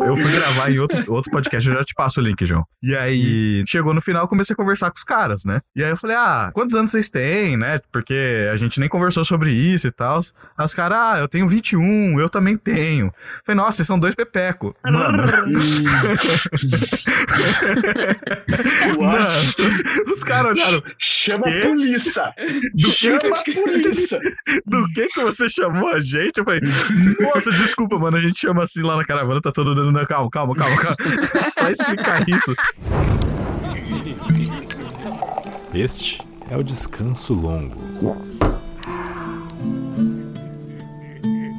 Eu fui gravar em outro, outro podcast, eu já te passo o link, João. E aí, chegou no final, comecei a conversar com os caras, né? E aí eu falei, ah, quantos anos vocês têm, né? Porque a gente nem conversou sobre isso e tal. Aí os caras, ah, eu tenho 21, eu também tenho. Eu falei, nossa, vocês são dois pepeco. Mano. Mano, os caras olharam. Chama a polícia! Do que, Chama vocês- a polícia! do que que você chamou a gente? Eu falei, nossa, desculpa, mano, a gente chama assim lá na caravana, tá todo dando. Não, Calma, calma, calma, calma. Vai explicar isso. Este é o descanso longo.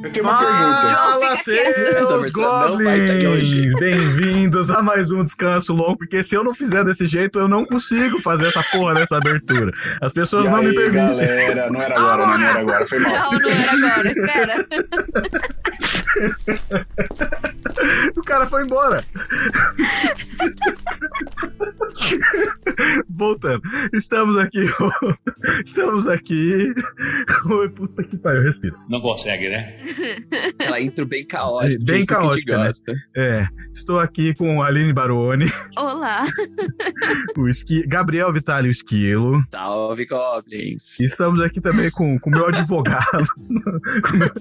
Eu tenho uma pergunta. Fala. Essa seus não goblins! Bem-vindos a mais um descanso longo, porque se eu não fizer desse jeito, eu não consigo fazer essa porra dessa abertura. As pessoas E não aí, me permitem. galera, não era agora, não, não era agora, foi mal. Não, não era agora, espera. O cara foi embora. Voltando. Estamos aqui. Estamos aqui. Oi, puta que pariu, respira. Não consegue, né? Ela entra bem caótica. Bem caótica, né? gosta. É, estou aqui com a Aline Baroni, Olá. o esqui... Gabriel Vitali o Esquilo. Salve, Goblins. Estamos aqui também com o meu advogado com meu-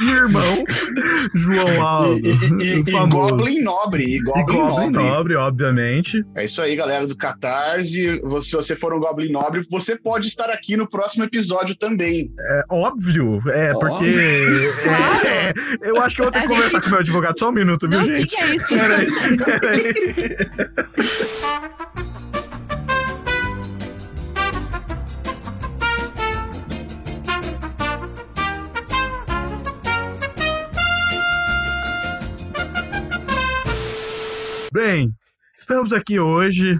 e irmão, João Aldo. E, e, e, o. Goblin Nobre, e E Goblin, Goblin Nobre. Nobre, obviamente. É isso aí, galera do Catarse. Se você for um Goblin Nobre, você pode estar aqui no próximo episódio também. É óbvio, é porque. é, é, eu acho que eu vou ter que A conversar gente- com o meu advogado só um minuto, viu, Não, o que, gente? que é isso? Peraí, peraí. Bem, estamos aqui hoje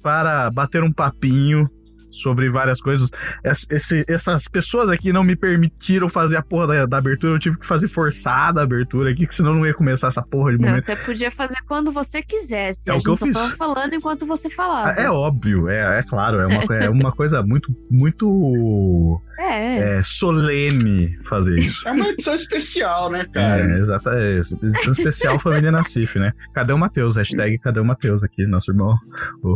para bater um papinho sobre várias coisas. Es- esse- essas pessoas aqui não me permitiram fazer a porra da, da abertura, eu tive que fazer forçada a abertura aqui, que senão não ia começar essa porra de Não, momento. você podia fazer quando você quisesse. É a o que eu fiz. tava falando enquanto você falava. É óbvio, é, é claro, é uma, é uma coisa muito, muito É. é, solene fazer isso. É uma edição especial, né, cara? É, exato, é, edição especial Família Nassif, né? Cadê o Matheus? Hashtag cadê o Matheus aqui, nosso irmão. Oh.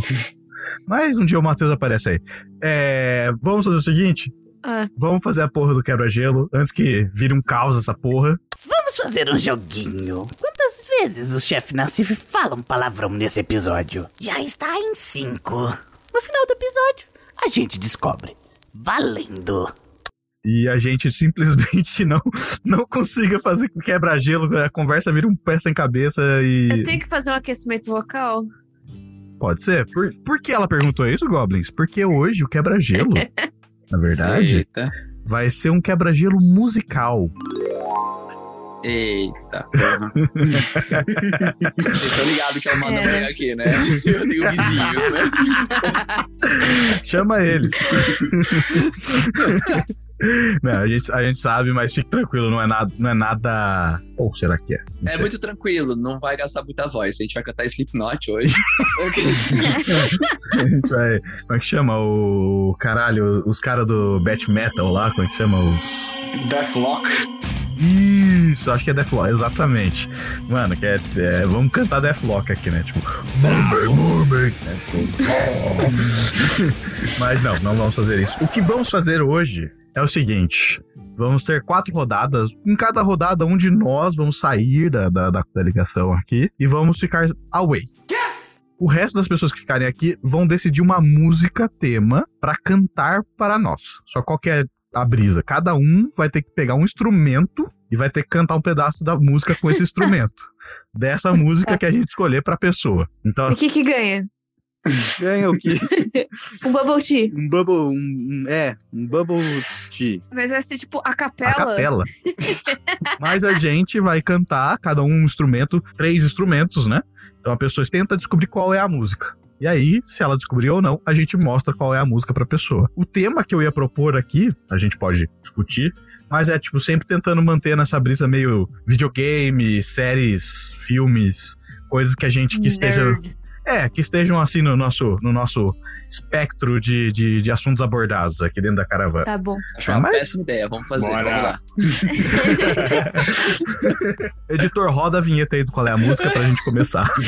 Mas um dia o Matheus aparece aí. É, vamos fazer o seguinte? Ah. Vamos fazer a porra do quebra-gelo antes que vire um caos essa porra. Vamos fazer um joguinho. Quantas vezes o chefe Nassif fala um palavrão nesse episódio? Já está em cinco. No final do episódio, a gente descobre. Valendo! E a gente simplesmente não, não consiga fazer quebra-gelo, a conversa vira um pé sem cabeça e. Eu tenho que fazer um aquecimento vocal? Pode ser. Por, por que ela perguntou isso, Goblins? Porque hoje o quebra-gelo, na verdade, Eita. vai ser um quebra-gelo musical. Eita. porra. Vocês estão ligados que ela manda É. bem aqui, né? Eu tenho vizinhos, né? Chama eles. não, a gente, a gente sabe, mas fique tranquilo, não é nada. Não é nada... Ou será que é? Não É sei. muito tranquilo, não vai gastar muita voz. A gente vai cantar Slipknot hoje. A gente vai. Como é que chama? O. Caralho, os caras do Bat Metal lá, como é que chama? Os. Deathlock. Isso, acho que é Deathlock, exatamente. Mano, que é, é- vamos cantar Deathlock aqui, né? Tipo, Mas não, não vamos fazer isso. O que vamos fazer hoje é o seguinte. Vamos ter quatro rodadas. Em cada rodada, um de nós vamos sair da, da, da, da ligação aqui e vamos ficar away. O resto das pessoas que ficarem aqui vão decidir uma música tema pra cantar para nós. Só qual que é a brisa? Cada um vai ter que pegar um instrumento e vai ter que cantar um pedaço da música com esse instrumento. Dessa música que a gente escolher pra pessoa. Então, E o que que ganha? ganha o quê? Um bubble tea. Um bubble. Um, um- é, um bubble tea. Mas vai ser tipo a capela. A capela. Mas a gente vai cantar, cada um um instrumento, três instrumentos, né? Então a pessoa tenta descobrir qual é a música. E aí, se ela descobrir ou não, a gente mostra qual é a música pra pessoa. O tema que eu ia propor aqui, a gente pode discutir, mas é tipo sempre tentando manter nessa brisa meio videogame, séries, filmes, coisas que a gente que esteja Nerd. É, que estejam assim no nosso, no nosso espectro de, de, de assuntos abordados aqui dentro da caravana. Tá bom. Acho uma Mas- péssima ideia. Vamos fazer, Bora. vamos lá. Editor, roda a vinheta aí do qual é a música pra gente começar.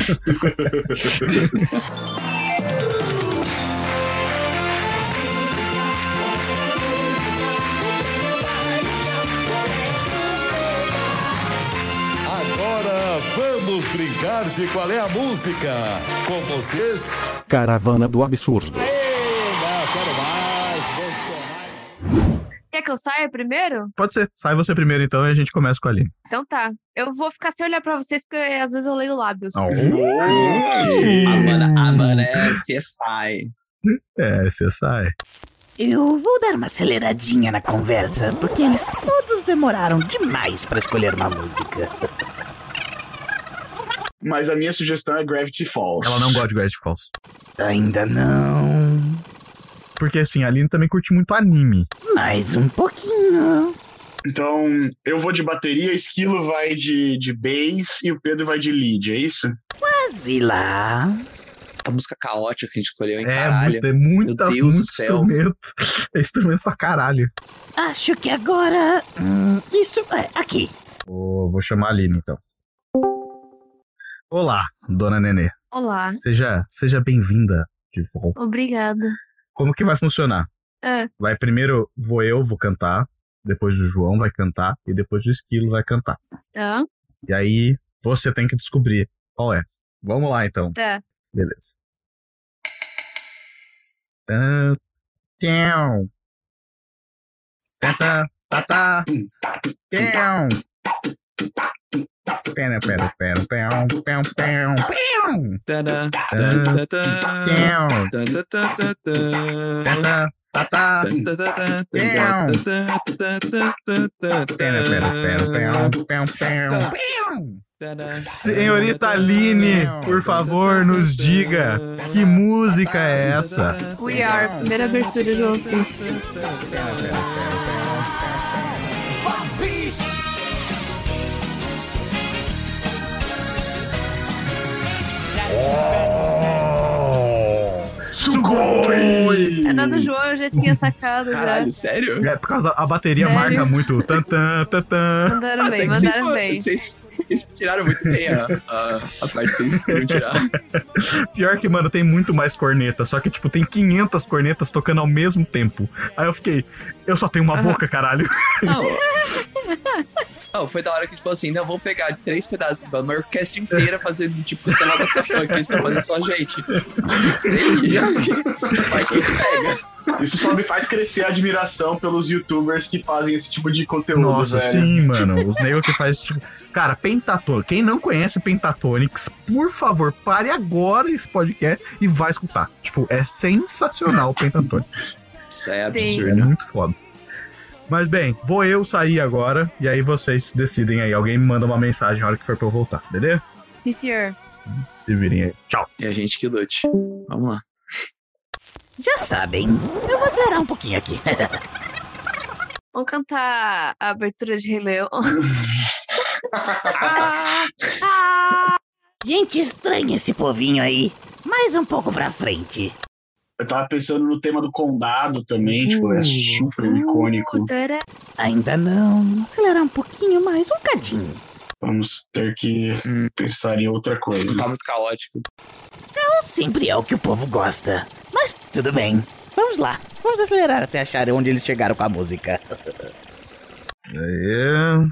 vamos brincar de qual é a música. Com vocês. Caravana do Absurdo. Ei, não, quero mais. Quer que eu saia primeiro? Pode ser. Sai você primeiro então e a gente começa com a Aline. Então tá. Eu vou ficar sem olhar pra vocês, porque às vezes eu leio lábios. A mana, a mana é CSI. É, você sai. Eu vou dar uma aceleradinha na conversa, porque eles todos demoraram demais pra escolher uma música. Mas a minha sugestão é Gravity Falls. Ela não gosta de Gravity Falls. Ainda não. Porque assim, a Aline também curte muito anime. Mais um pouquinho. Então, eu vou de bateria, Esquilo vai de, de bass e o Pedro vai de lead, é isso? Quase lá. A música caótica que a gente escolheu, hein, É, caralho. muito, é muita, Meu Deus muito do céu. instrumento. É instrumento pra caralho. Acho que agora. hum, isso. É, aqui. Vou, vou chamar a Aline então. Olá, dona Nenê. Olá. Seja, seja bem-vinda de volta. Obrigada. Como que vai funcionar? É. Vai primeiro, vou eu, vou cantar. Depois o João vai cantar. E depois o Esquilo vai cantar. Tá. E aí, você tem que descobrir qual é. Vamos lá então. Tá. Beleza. Tã, tá, tá. Tão. Pera, pera, pera, pera, pera, pera, pera. Tadã, Pera, pera, pera, Senhorita Aline, por favor, nos diga que música é essa? We Are, primeira abertura juntos. Pera, pera. Sugoi! É da do João, eu já tinha sacado já. Caralho, sério? É por causa a bateria Sério? marca muito. Tan, tan, tan, tan. Mandaram Até bem, vocês mandaram foram- bem. Vocês, vocês tiraram muito bem a, a, a parte que vocês queriam tirar. Pior que, mano, tem muito mais corneta. Só que, tipo, tem 500 cornetas tocando ao mesmo tempo. Aí eu fiquei, eu só tenho uma Aham. boca, caralho. Não. Não, foi da hora que a gente falou assim: não, vamos pegar três pedaços da uma orquestra inteira fazendo, tipo, sei lá, da funk que eles estão fazendo só a gente. E que pega. Isso só me faz crescer a admiração pelos youtubers que fazem esse tipo de conteúdo, Nossa, velho. sim, mano. Os negros que faz tipo. Cara, Pentatonics. Quem não conhece Pentatonics, por favor, pare agora esse podcast e vai escutar. Tipo, é sensacional o Pentatonics. Isso é Sim. É absurdo. muito foda. Mas bem, vou eu sair agora e aí vocês decidem aí. Alguém me manda uma mensagem na hora que for pra eu voltar, beleza? Sim, senhor. Se virem aí. Tchau. E a gente que lute. Vamos lá. Já sabem. Eu vou acelerar um pouquinho aqui. Vamos cantar a abertura de Rei Leão. Ah, ah. Gente estranha esse povinho aí. Mais um pouco pra frente. Eu tava pensando no tema do condado também, tipo, é super icônico. Tará. Ainda não. Acelerar um pouquinho mais, um cadinho. Vamos ter que Hum. pensar em outra coisa. Tá muito caótico. Não sempre é o que o povo gosta. Mas tudo bem. Vamos lá. Vamos acelerar até achar onde eles chegaram com a música. Aí.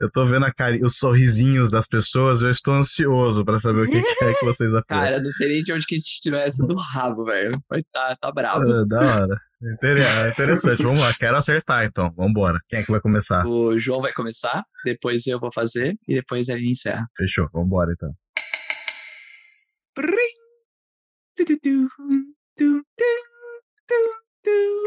Eu tô vendo a cari... os sorrisinhos das pessoas, eu estou ansioso pra saber o que, que é que vocês apiram. Cara, não sei nem de onde que a gente tirou essa do rabo, velho. Mas tá, tá bravo. Ah, da hora. É Interessante, vamos lá, quero acertar então, vambora. Quem é que vai começar? O João vai começar, depois eu vou fazer e depois ele encerra. Fechou, vambora então. Pora, do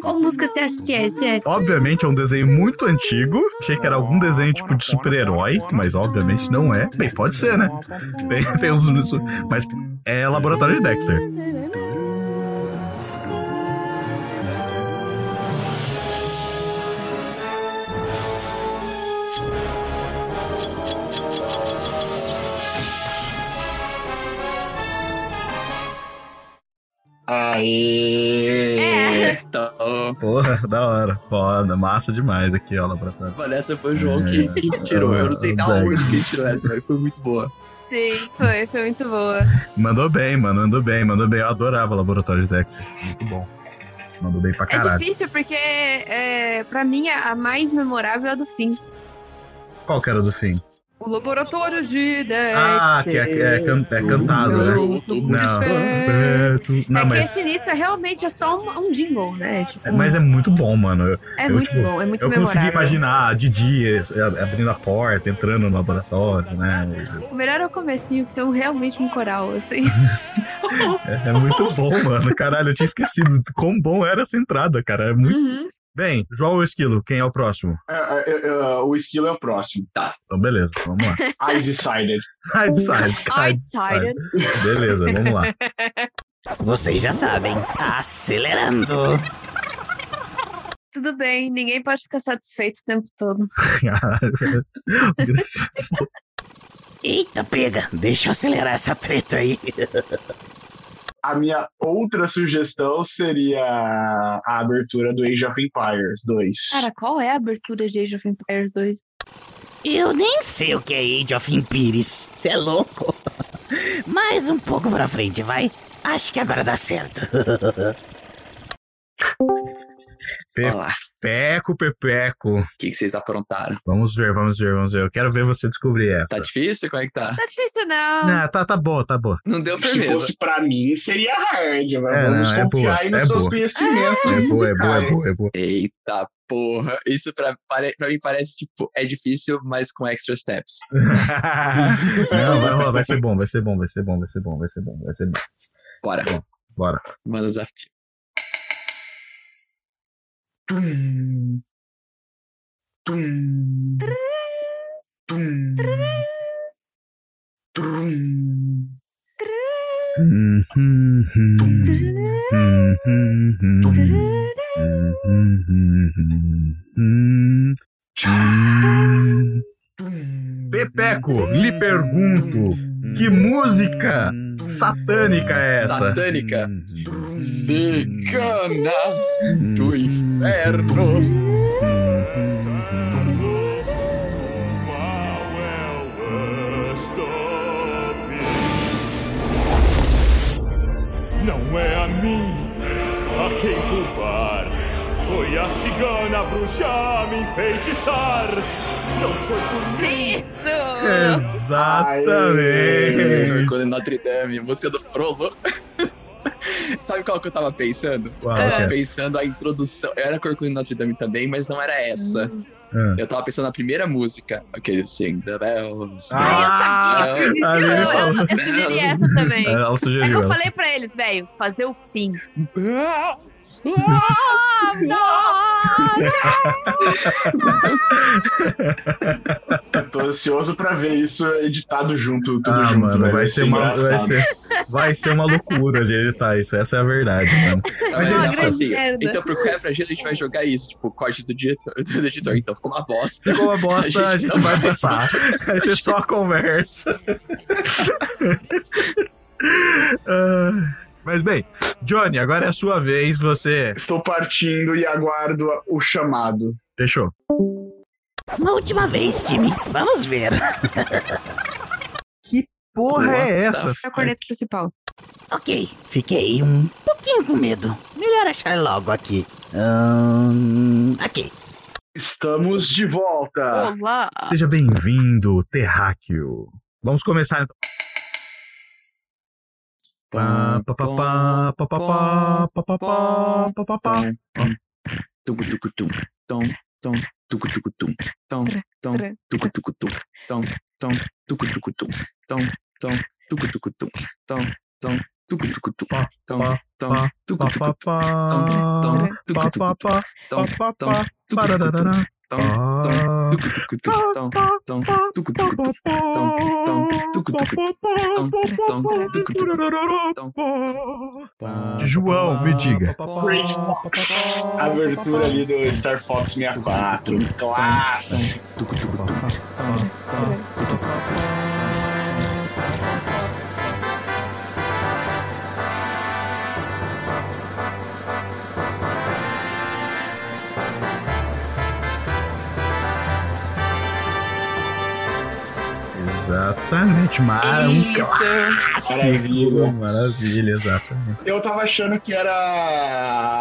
Qual música você acha que é, chefe? Obviamente é um desenho muito antigo. Achei que era algum desenho tipo de super-herói, mas obviamente não é. Bem, pode ser, né? Tem, tem uns. Mas é Laboratório de Dexter. Aê! É. Então, Porra, da hora. Foda, massa demais aqui, ó, Laboratório. olha, essa foi o João que, que tirou. Eu não sei da onde que ele tirou essa, mas foi muito boa. Sim, foi, foi muito boa. Mandou bem, mano, mandou bem, mandou bem. Eu adorava o Laboratório de Dexter. Muito bom. Mandou bem pra É caralho. difícil porque, é, pra mim, a a mais memorável é a do fim. Qual que era do fim? O laboratório de Dexter. Ah, que é, é, can- é cantado, né? Não, É não que mas, esse início é realmente é só um, um jingle, né? Tipo, mas é muito bom, mano. É eu, muito tipo, bom, é muito eu consegui memorável. imaginar a Didi eh, abrindo a porta, entrando no laboratório, né? O melhor é o comecinho, que tem realmente um coral, assim. É, é muito bom, mano. Caralho, eu tinha esquecido de quão bom era essa entrada, cara. É muito... Uhum. Bem, João ou Esquilo, quem é o próximo? É, é, é, o esquilo é o próximo. Então, beleza, vamos lá. I decided. I decided. I decided. Beleza, vamos lá. Vocês já sabem. Acelerando. Tudo bem, ninguém pode ficar satisfeito o tempo todo. Eita, pega. Deixa eu acelerar essa treta aí. A minha outra sugestão seria a abertura do Age of Empires 2. Cara, qual é a abertura de Age of Empires 2? Eu nem sei o que é Age of Empires. Cê é louco. Mais um pouco pra frente, vai. Acho que agora dá certo. Pe- Olha lá, Peco, pepeco. o que, que vocês aprontaram? Vamos ver, vamos ver, vamos ver. Eu quero ver você descobrir essa. Tá difícil? Como é que tá? Tá difícil, não. Não, tá, tá boa, tá boa. Não deu Se firmeza. fosse pra mim, seria hard. Mas É, vamos não, é confiar boa, aí nos é seus boa. conhecimentos. É boa, é boa, é boa, é boa. Eita porra. Isso pra, pra mim parece, tipo, é difícil, mas com extra steps. Não, vai rolar, vai ser bom, vai ser bom, vai ser bom, vai ser bom, vai ser bom, vai ser bom. Bora. Bora. Manda o desafio. Pepeco, lhe pergunto, que música satânica é essa? Satânica. Cigana do inferno. Não é a mim a quem culpar. Foi a cigana bruxa a me enfeitiçar. Não foi por mim. Isso! Exatamente. Quando Notre Dame, música do Frollo. Sabe qual que eu tava pensando? Qual eu tava é? pensando a introdução. Era Corcunda Notre Dame também, mas não era essa. Ah. Eu tava pensando na primeira música. Aquele Sing the Bells. Ah, Ai, eu sabia! a Eu, eu, eu sugeri essa também. Ela É sugeriu. que eu falei pra eles, velho, fazer o fim. Eu tô ansioso pra ver isso editado junto, tudo Ah, junto, mano, velho. vai ser, uma, vai, ser, vai ser uma loucura de editar isso. Essa é a verdade, mano. Mas Uma então, grande assim, então pro quebra gelo a gente vai jogar isso, tipo, corte do editor, do editor. Então ficou uma bosta. Ficou uma bosta, a gente, não vai passar. Vai ser só conversa. Ah, Mas bem, Johnny, agora é a sua vez. Você Estou partindo e aguardo o chamado. fechou. Uma última vez, time. Vamos ver. Porra, é essa? É o corneto principal. Ok, fiquei um pouquinho com medo. Melhor achar logo aqui. Ahn, aqui. Estamos de volta. Olá! Seja bem-vindo, Terráqueo. Vamos começar então. Ba ba ba ba ba ba ba da da da da. João, me diga. Abertura ali do Star Fox 64. Clássico. Exatamente, Mara, um clássico. Maravilha. Maravilha, exatamente. Eu tava achando que era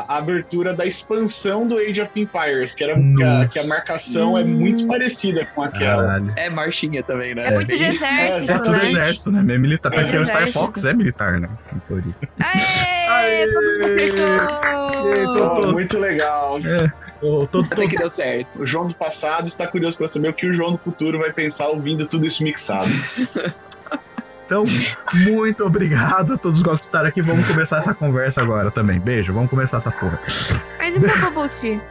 a abertura da expansão do Age of Empires, que, era, que, a, que a marcação é muito parecida com aquela. Caralho. É marchinha também, né? É muito de exército, É tudo né? exército, né? É militar. É Tanto que o Star. Fox é militar, né? Aê, todo mundo Aê, acertou! tô- Oh, muito legal. Eu tô, que deu certo. O João do passado está curioso para saber o que o João do futuro vai pensar ouvindo tudo isso mixado. Então, muito obrigado a todos os que estarem aqui. Vamos começar essa conversa agora também. Beijo, vamos começar essa porra. Mas e pra Bubble Tea?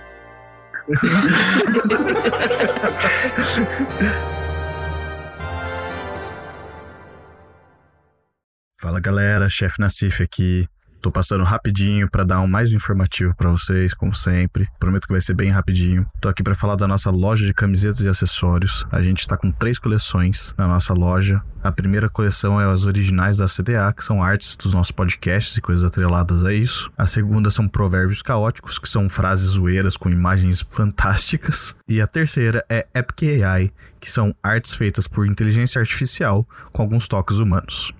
Fala galera, chefe Nassif aqui. Tô passando rapidinho pra dar um mais informativo pra vocês, como sempre. Prometo que vai ser bem rapidinho. Tô aqui pra falar da nossa loja de camisetas e acessórios. A gente tá com três coleções na nossa loja. A primeira coleção é as originais da CDA, que são artes dos nossos podcasts e coisas atreladas a isso. A segunda são provérbios caóticos, que são frases zoeiras com imagens fantásticas. E a terceira é Epic AI, que são artes feitas por inteligência artificial com alguns toques humanos.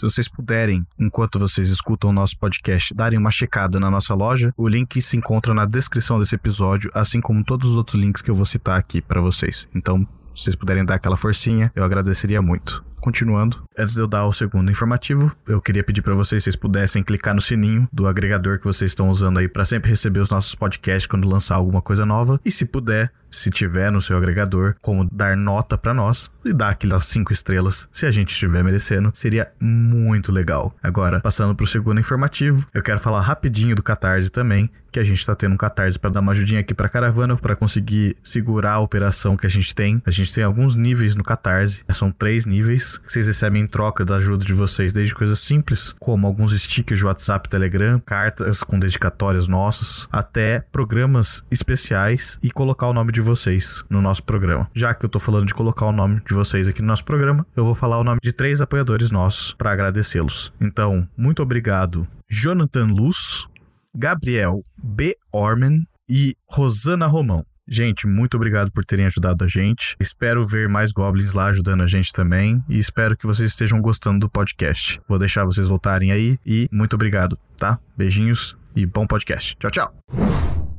Se vocês puderem, enquanto vocês escutam o nosso podcast, darem uma checada na nossa loja, o link se encontra na descrição desse episódio, assim como todos os outros links que eu vou citar aqui para vocês. Então, se vocês puderem dar aquela forcinha, eu agradeceria muito. Continuando, antes de eu dar o segundo informativo, eu queria pedir para vocês, se vocês pudessem clicar no sininho do agregador que vocês estão usando aí para sempre receber os nossos podcasts quando lançar alguma coisa nova. E se puder, se tiver no seu agregador, como dar nota para nós e dar aquelas cinco estrelas, se a gente estiver merecendo, seria muito legal. Agora, passando pro segundo informativo, eu quero falar rapidinho do Catarse também, que a gente tá tendo um Catarse para dar uma ajudinha aqui pra caravana, para conseguir segurar a operação que a gente tem. A gente tem alguns níveis no Catarse, são três níveis que vocês recebem em troca da ajuda de vocês, desde coisas simples, como alguns stickers de WhatsApp, Telegram, cartas com dedicatórias nossas, até programas especiais e colocar o nome de vocês no nosso programa. Já que eu tô falando de colocar o nome de vocês aqui no nosso programa, eu vou falar o nome de três apoiadores nossos para agradecê-los. Então, muito obrigado, Jonathan Luz, Gabriel B. Orman e Rosana Romão. Gente, muito obrigado por terem ajudado a gente. Espero ver mais goblins lá ajudando a gente também. E espero que vocês estejam gostando do podcast. Vou deixar vocês voltarem aí. E muito obrigado, tá? Beijinhos e bom podcast. Tchau, tchau.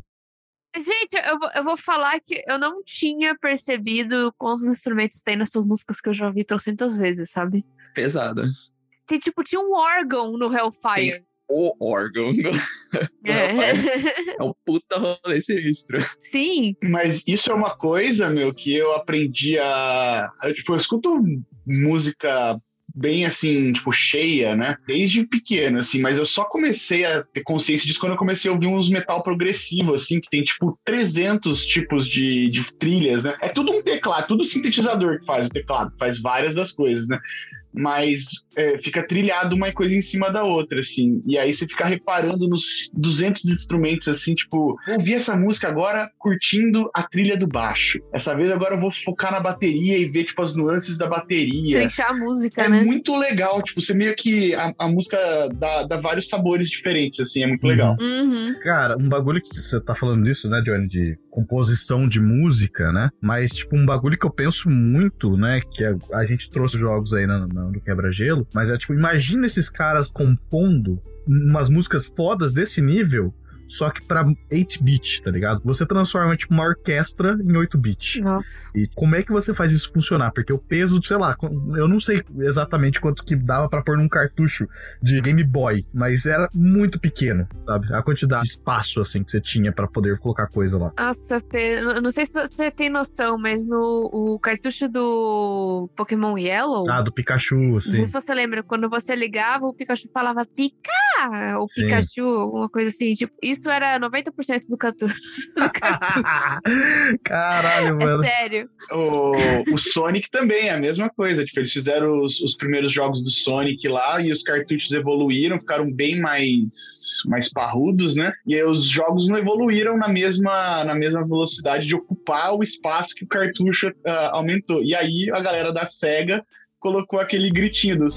Gente, eu vou, eu vou falar que eu não tinha percebido quantos instrumentos tem nessas músicas que eu já ouvi trocentas vezes, sabe? Pesada. Tem, tipo, tinha um órgão no Hellfire. O órgão. É. É um puta rolê sinistro. Sim. Mas isso é uma coisa, meu, que eu aprendi a. a- tipo, eu escuto música bem assim, tipo, cheia, né? Desde pequeno, assim, mas eu só comecei a ter consciência disso quando eu comecei a ouvir uns metal progressivo, assim, que tem, tipo, 300 tipos de, de trilhas, né? É tudo um teclado, tudo sintetizador que faz o teclado, faz várias das coisas, né? Mas é, fica trilhado uma coisa em cima da outra, assim. E aí você fica reparando nos 200 instrumentos, assim, tipo, vou ouvir essa música agora curtindo a trilha do baixo. Essa vez agora eu vou focar na bateria e ver, tipo, as nuances da bateria. Trinchar a música, É né? muito legal, tipo, você meio que. A, a música dá, dá vários sabores diferentes, assim, é muito legal. Uhum. Cara, um bagulho que você tá falando disso, né, Johnny, de composição de música, né? Mas, tipo, um bagulho que eu penso muito, né, que a, a gente trouxe jogos aí na- no Quebra-Gelo, mas é tipo, imagina esses caras compondo umas músicas fodas desse nível só que pra 8-bit, tá ligado? Você transforma, tipo, uma orquestra em 8-bit. Nossa. E como é que você faz isso funcionar? Porque o peso, sei lá, eu não sei exatamente quanto que dava pra pôr num cartucho de Game Boy, mas era muito pequeno, sabe? A quantidade de espaço, assim, que você tinha pra poder colocar coisa lá. Nossa, Pê, eu não sei se você tem noção, mas no o cartucho do Pokémon Yellow. Ah, do Pikachu, Não sei assim. se você lembra, quando você ligava, o Pikachu falava pica! Ou Sim. Pikachu, alguma coisa assim. Tipo, isso era 90% do cartucho. Caralho, É mano. sério. O, o Sonic também é a mesma coisa. Tipo, eles fizeram os, os primeiros jogos do Sonic lá e os cartuchos evoluíram, ficaram bem mais, mais parrudos, né? E aí os jogos não evoluíram na mesma, na mesma velocidade de ocupar o espaço que o cartucho ah, aumentou. E aí a galera da SEGA colocou aquele gritinho do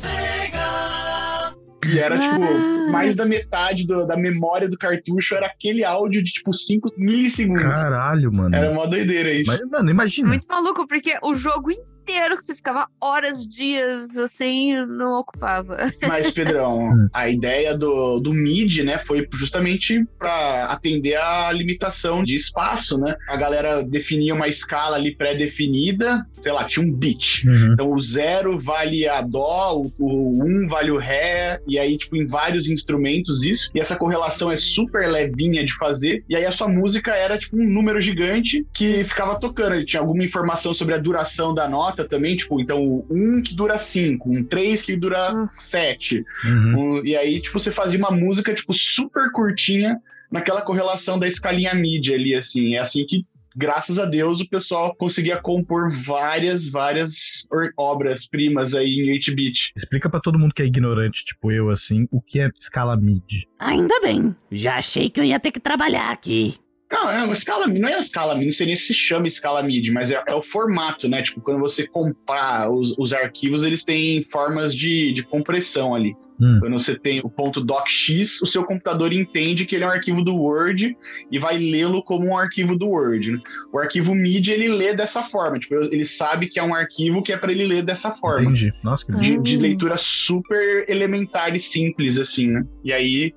e era, tipo, Ah. mais da metade do- da memória do cartucho era aquele áudio de, tipo, 5 milissegundos. Caralho, mano. Era uma doideira isso. Mas, mano, imagina. Muito maluco, porque o jogo inteiro que você ficava horas, dias, assim, não ocupava. Mas, Pedrão, Hum. a ideia do, do MIDI, né, foi justamente para atender a limitação de espaço, né? A galera definia uma escala ali pré-definida, sei lá, tinha um beat. Uhum. Então o zero vale a dó, o, o um vale o ré, e aí, tipo, em vários instrumentos isso. E essa correlação é super levinha de fazer. E aí a sua música era, tipo, um número gigante que ficava tocando. Ele tinha alguma informação sobre a duração da nota também, tipo, então o um que dura cinco, um três que dura Nossa. sete. Uhum. Um- e aí, tipo, você fazia uma música, tipo, super curtinha naquela correlação da escalinha MIDI ali, assim. É assim que, graças a Deus, o pessoal conseguia compor várias, várias obras-primas aí em 8-bit. Explica pra todo mundo que é ignorante, tipo eu, assim, o que é escala MIDI. Ainda bem. Já achei que eu ia ter que trabalhar aqui. Não, é uma escala, não é a escala MIDI, não sei nem se se chama escala MIDI, mas é, é o formato, né? Tipo, quando você comprar os, os arquivos, eles têm formas de, de compressão ali. Hum. Quando você tem o ponto docx, o seu computador entende que ele é um arquivo do Word e vai lê-lo como um arquivo do Word. né? O arquivo MIDI, ele lê dessa forma. Tipo, ele sabe que é um arquivo que é para ele ler dessa forma. Entendi. Nossa, que De, de Hum. leitura super elementar e simples, assim, né? E aí,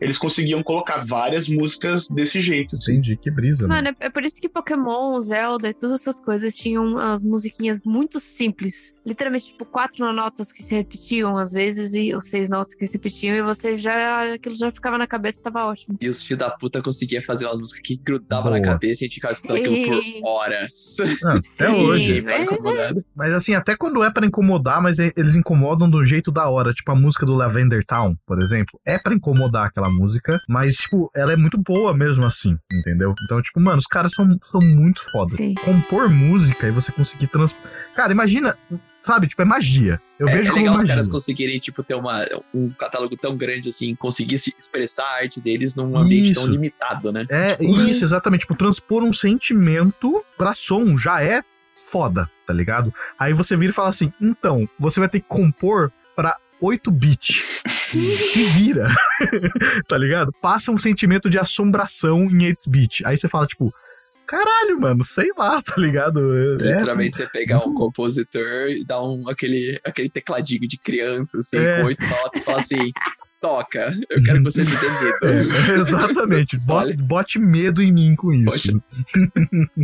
eles conseguiam colocar várias músicas desse jeito, assim. entendi. Que brisa, mano. Mano, é, é por isso que Pokémon, Zelda e todas essas coisas tinham as musiquinhas muito simples. Literalmente, tipo, quatro notas que se repetiam às vezes, e, ou seis notas que se repetiam, e você já. aquilo já ficava na cabeça e tava ótimo. E os filhos da puta conseguiam fazer umas músicas que grudavam Boa. na cabeça e a gente ficava escutando aquilo por horas. Ah, até Sim, hoje. Mas é-. Mas assim, até quando é pra incomodar, mas e- eles incomodam do jeito da hora. Tipo a música do Lavender Town, por exemplo. É pra incomodar aquela música, mas, tipo, ela é muito boa mesmo assim, entendeu? Então, tipo, mano, os caras são, são muito foda. Sim. Compor música e você conseguir trans. Cara, imagina, sabe? Tipo, é magia. Eu É, vejo é como legal os magia. caras conseguirem, tipo, ter uma, um catálogo tão grande assim, conseguir se expressar a arte deles num ambiente tão Isso. limitado, né? É isso, exatamente. Tipo, transpor um sentimento pra som já é foda, tá ligado? Aí você vira e fala assim: então, você vai ter que compor pra 8 bit. Se vira, tá ligado? Passa um sentimento de assombração em 8 bit. Aí você fala, tipo, caralho, mano, sei lá, tá ligado? É, Literalmente você pegar um compositor e dar um, aquele, aquele tecladinho de criança, assim, É. com oito notas, e falar assim, toca, eu quero que você me dê medo. é, exatamente. Bote, bote medo em mim com isso. Poxa.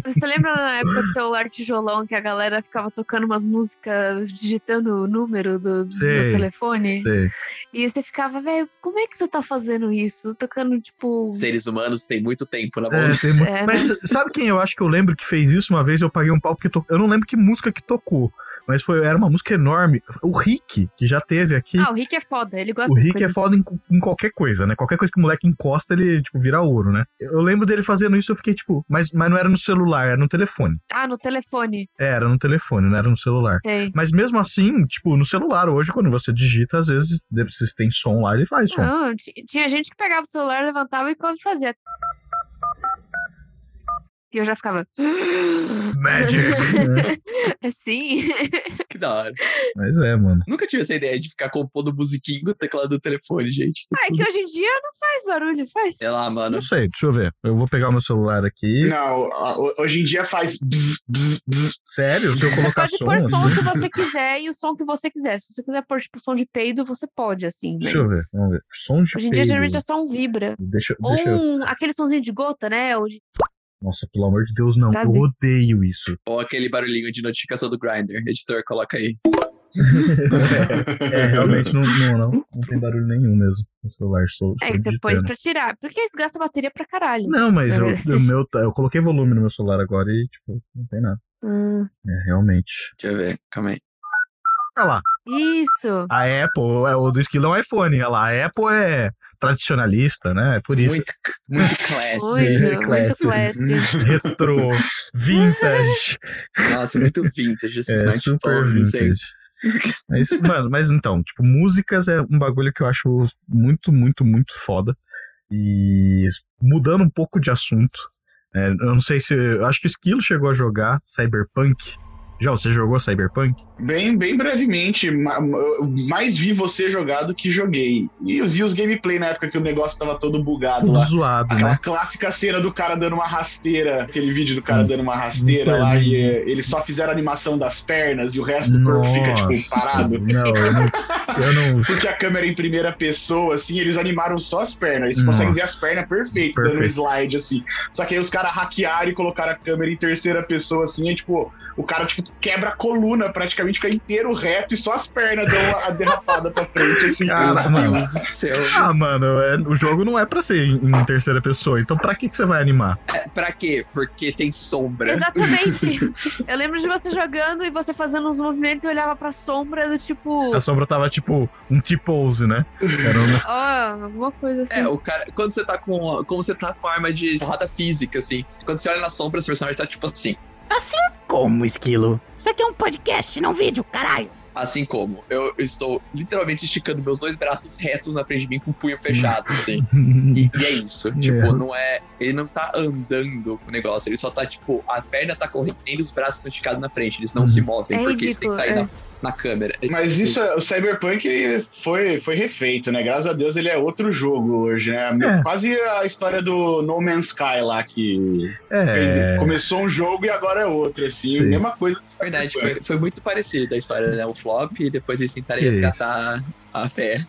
Você lembra na época do celular tijolão que a galera ficava tocando umas músicas, digitando o número do, do Sei, telefone? Sei. E você ficava, velho, como é que você tá fazendo isso? Tocando, tipo. Seres humanos têm muito tempo na mão. É, tem mu- É, né? Mas sabe quem eu acho que eu lembro que fez isso uma vez? Eu paguei um pau porque to... eu não lembro que música que tocou. Mas foi, era uma música enorme. O Rick, que já teve aqui. Ah, o Rick é foda, ele gosta o Rick é foda em, em qualquer coisa, né? Qualquer coisa que o moleque encosta, ele, tipo, vira ouro, né? Eu lembro dele fazendo isso, eu fiquei, tipo, mas, mas não era no celular, era no telefone. Ah, no telefone. É, era no telefone, não era no celular. Sei. Mas mesmo assim, tipo, no celular hoje, quando você digita, às vezes, se tem som lá, ele faz som. Não, ti- tinha gente que pegava o celular, levantava e quando fazia. E eu já ficava. Magic! Assim. Que da hora. Mas é, mano. Nunca tive essa ideia de ficar compondo musiquinha no teclado do telefone, gente. Ah, é que hoje em dia não faz barulho, faz. Sei lá, mano. Não sei, deixa eu ver. Eu vou pegar o meu celular aqui. Não, hoje em dia faz bzz, bzz, bzz. Sério? Se eu colocar Pode som. pôr som assim? se você quiser e o som que você quiser. Se você quiser pôr, tipo, som de peido, você pode, assim. Deixa eu mas ver, vamos ver. Som de Hoje em dia, peido. geralmente, é só um vibra. Deixa, Ou deixa eu... um, aquele somzinho de gota, né? Ou de... Nossa, pelo amor de Deus, não. Sabe? Eu odeio isso. Ou aquele barulhinho de notificação do Grindr. Editor, coloca aí. É, realmente não, não, não, não tem barulho nenhum mesmo no celular. Estou, É, estou que você pôs pra tirar. Porque isso gasta bateria pra caralho. Não, mas eu, o meu, eu coloquei volume no meu celular agora e, tipo, não tem nada. Hum, É, realmente. Deixa eu ver, calma aí. Olha lá, isso. a Apple, é, o do esquilo é um iPhone. Olha lá, a Apple é tradicionalista, né? É por isso. Muito, muito classy. Muito, muito classy. classy. Retrô, vintage. Nossa, muito vintage esse É, smartphone. super vintage. Mas, mano, mas então, tipo, músicas é um bagulho que eu acho muito, muito, muito foda. E mudando um pouco de assunto, é, eu não sei se. Eu acho que o Esquilo chegou a jogar Cyberpunk. Já, você jogou Cyberpunk? Bem, bem brevemente, mais vi você jogar do que joguei. E eu vi os gameplay na época que o negócio tava todo bugado lá. zoado, Aquela né? clássica cena do cara dando uma rasteira, aquele vídeo do cara Hum. dando uma rasteira lá, e eh, eles só fizeram a animação das pernas e o resto do corpo fica, tipo, parado. Não, eu não. Eu não Porque a câmera em primeira pessoa, assim, eles animaram só as pernas. Eles conseguem ver as Nossa, pernas perfeitas, dando um perfeito. slide, assim. Só que aí os caras hackearam e colocaram a câmera em terceira pessoa, assim, e, tipo, o cara, tipo, quebra a coluna, praticamente fica inteiro reto e só as pernas dão a derrapada pra frente, assim. Cara, Meu mano. Deus do céu. Ah, mano, é- o jogo não é pra ser em, em terceira pessoa. Então pra que, que você vai animar? É, pra quê? Porque tem sombra. Exatamente. Eu lembro de você jogando e você fazendo uns movimentos e olhava pra sombra do tipo. A sombra tava tipo um T-pose, né? Era uma... Ó, alguma coisa assim. É, o cara, quando você tá com, como você tá com arma de porrada física, assim, quando você olha na sombra, o personagem tá tipo assim. Assim como, Esquilo? Isso aqui é um podcast, não vídeo, caralho. Assim como eu, eu estou literalmente esticando meus dois braços retos na frente de mim com o punho fechado, assim. E, e é isso. Tipo, É. não é. Ele não tá andando com o negócio. Ele só tá, tipo, a perna tá correndo e os braços estão esticados na frente. Eles não Uhum. se movem, É porque eles têm que ridículo, sair é. na, na câmera. Mas isso, o Cyberpunk foi, foi refeito, né? Graças a Deus ele é outro jogo hoje, né? É. Quase a história do No Man's Sky lá, que É. começou um jogo e agora é outro, assim. Sim. Mesma coisa. Verdade, foi, foi muito parecido a história, Sim. né? O flop, e depois eles tentaram Sim. resgatar a fé.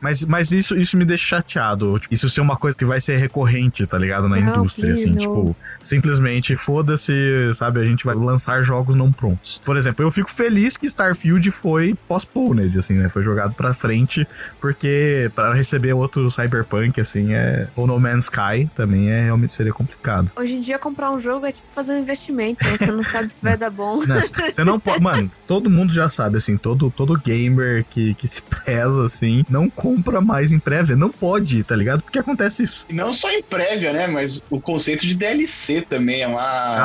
Mas, mas isso, isso me deixa chateado. Tipo, Isso ser uma coisa que vai ser recorrente, tá ligado? Na Não, indústria, please, assim. não. Tipo, simplesmente foda-se, sabe? A gente vai lançar jogos não prontos. Por exemplo, eu fico feliz que Starfield foi postponed, assim, né? Foi jogado pra frente, porque pra receber outro Cyberpunk, assim, é. Ou No Man's Sky também é realmente seria complicado. Hoje em dia, comprar um jogo é tipo fazer um investimento. Você não sabe se vai dar bom. Não, você não pode. Mano, todo mundo já sabe, assim, todo, todo gamer que, que se preza, assim, não compra mais em prévia. Não pode, tá ligado? Porque acontece isso. E não só em prévia, né? Mas o conceito de DLC também é uma.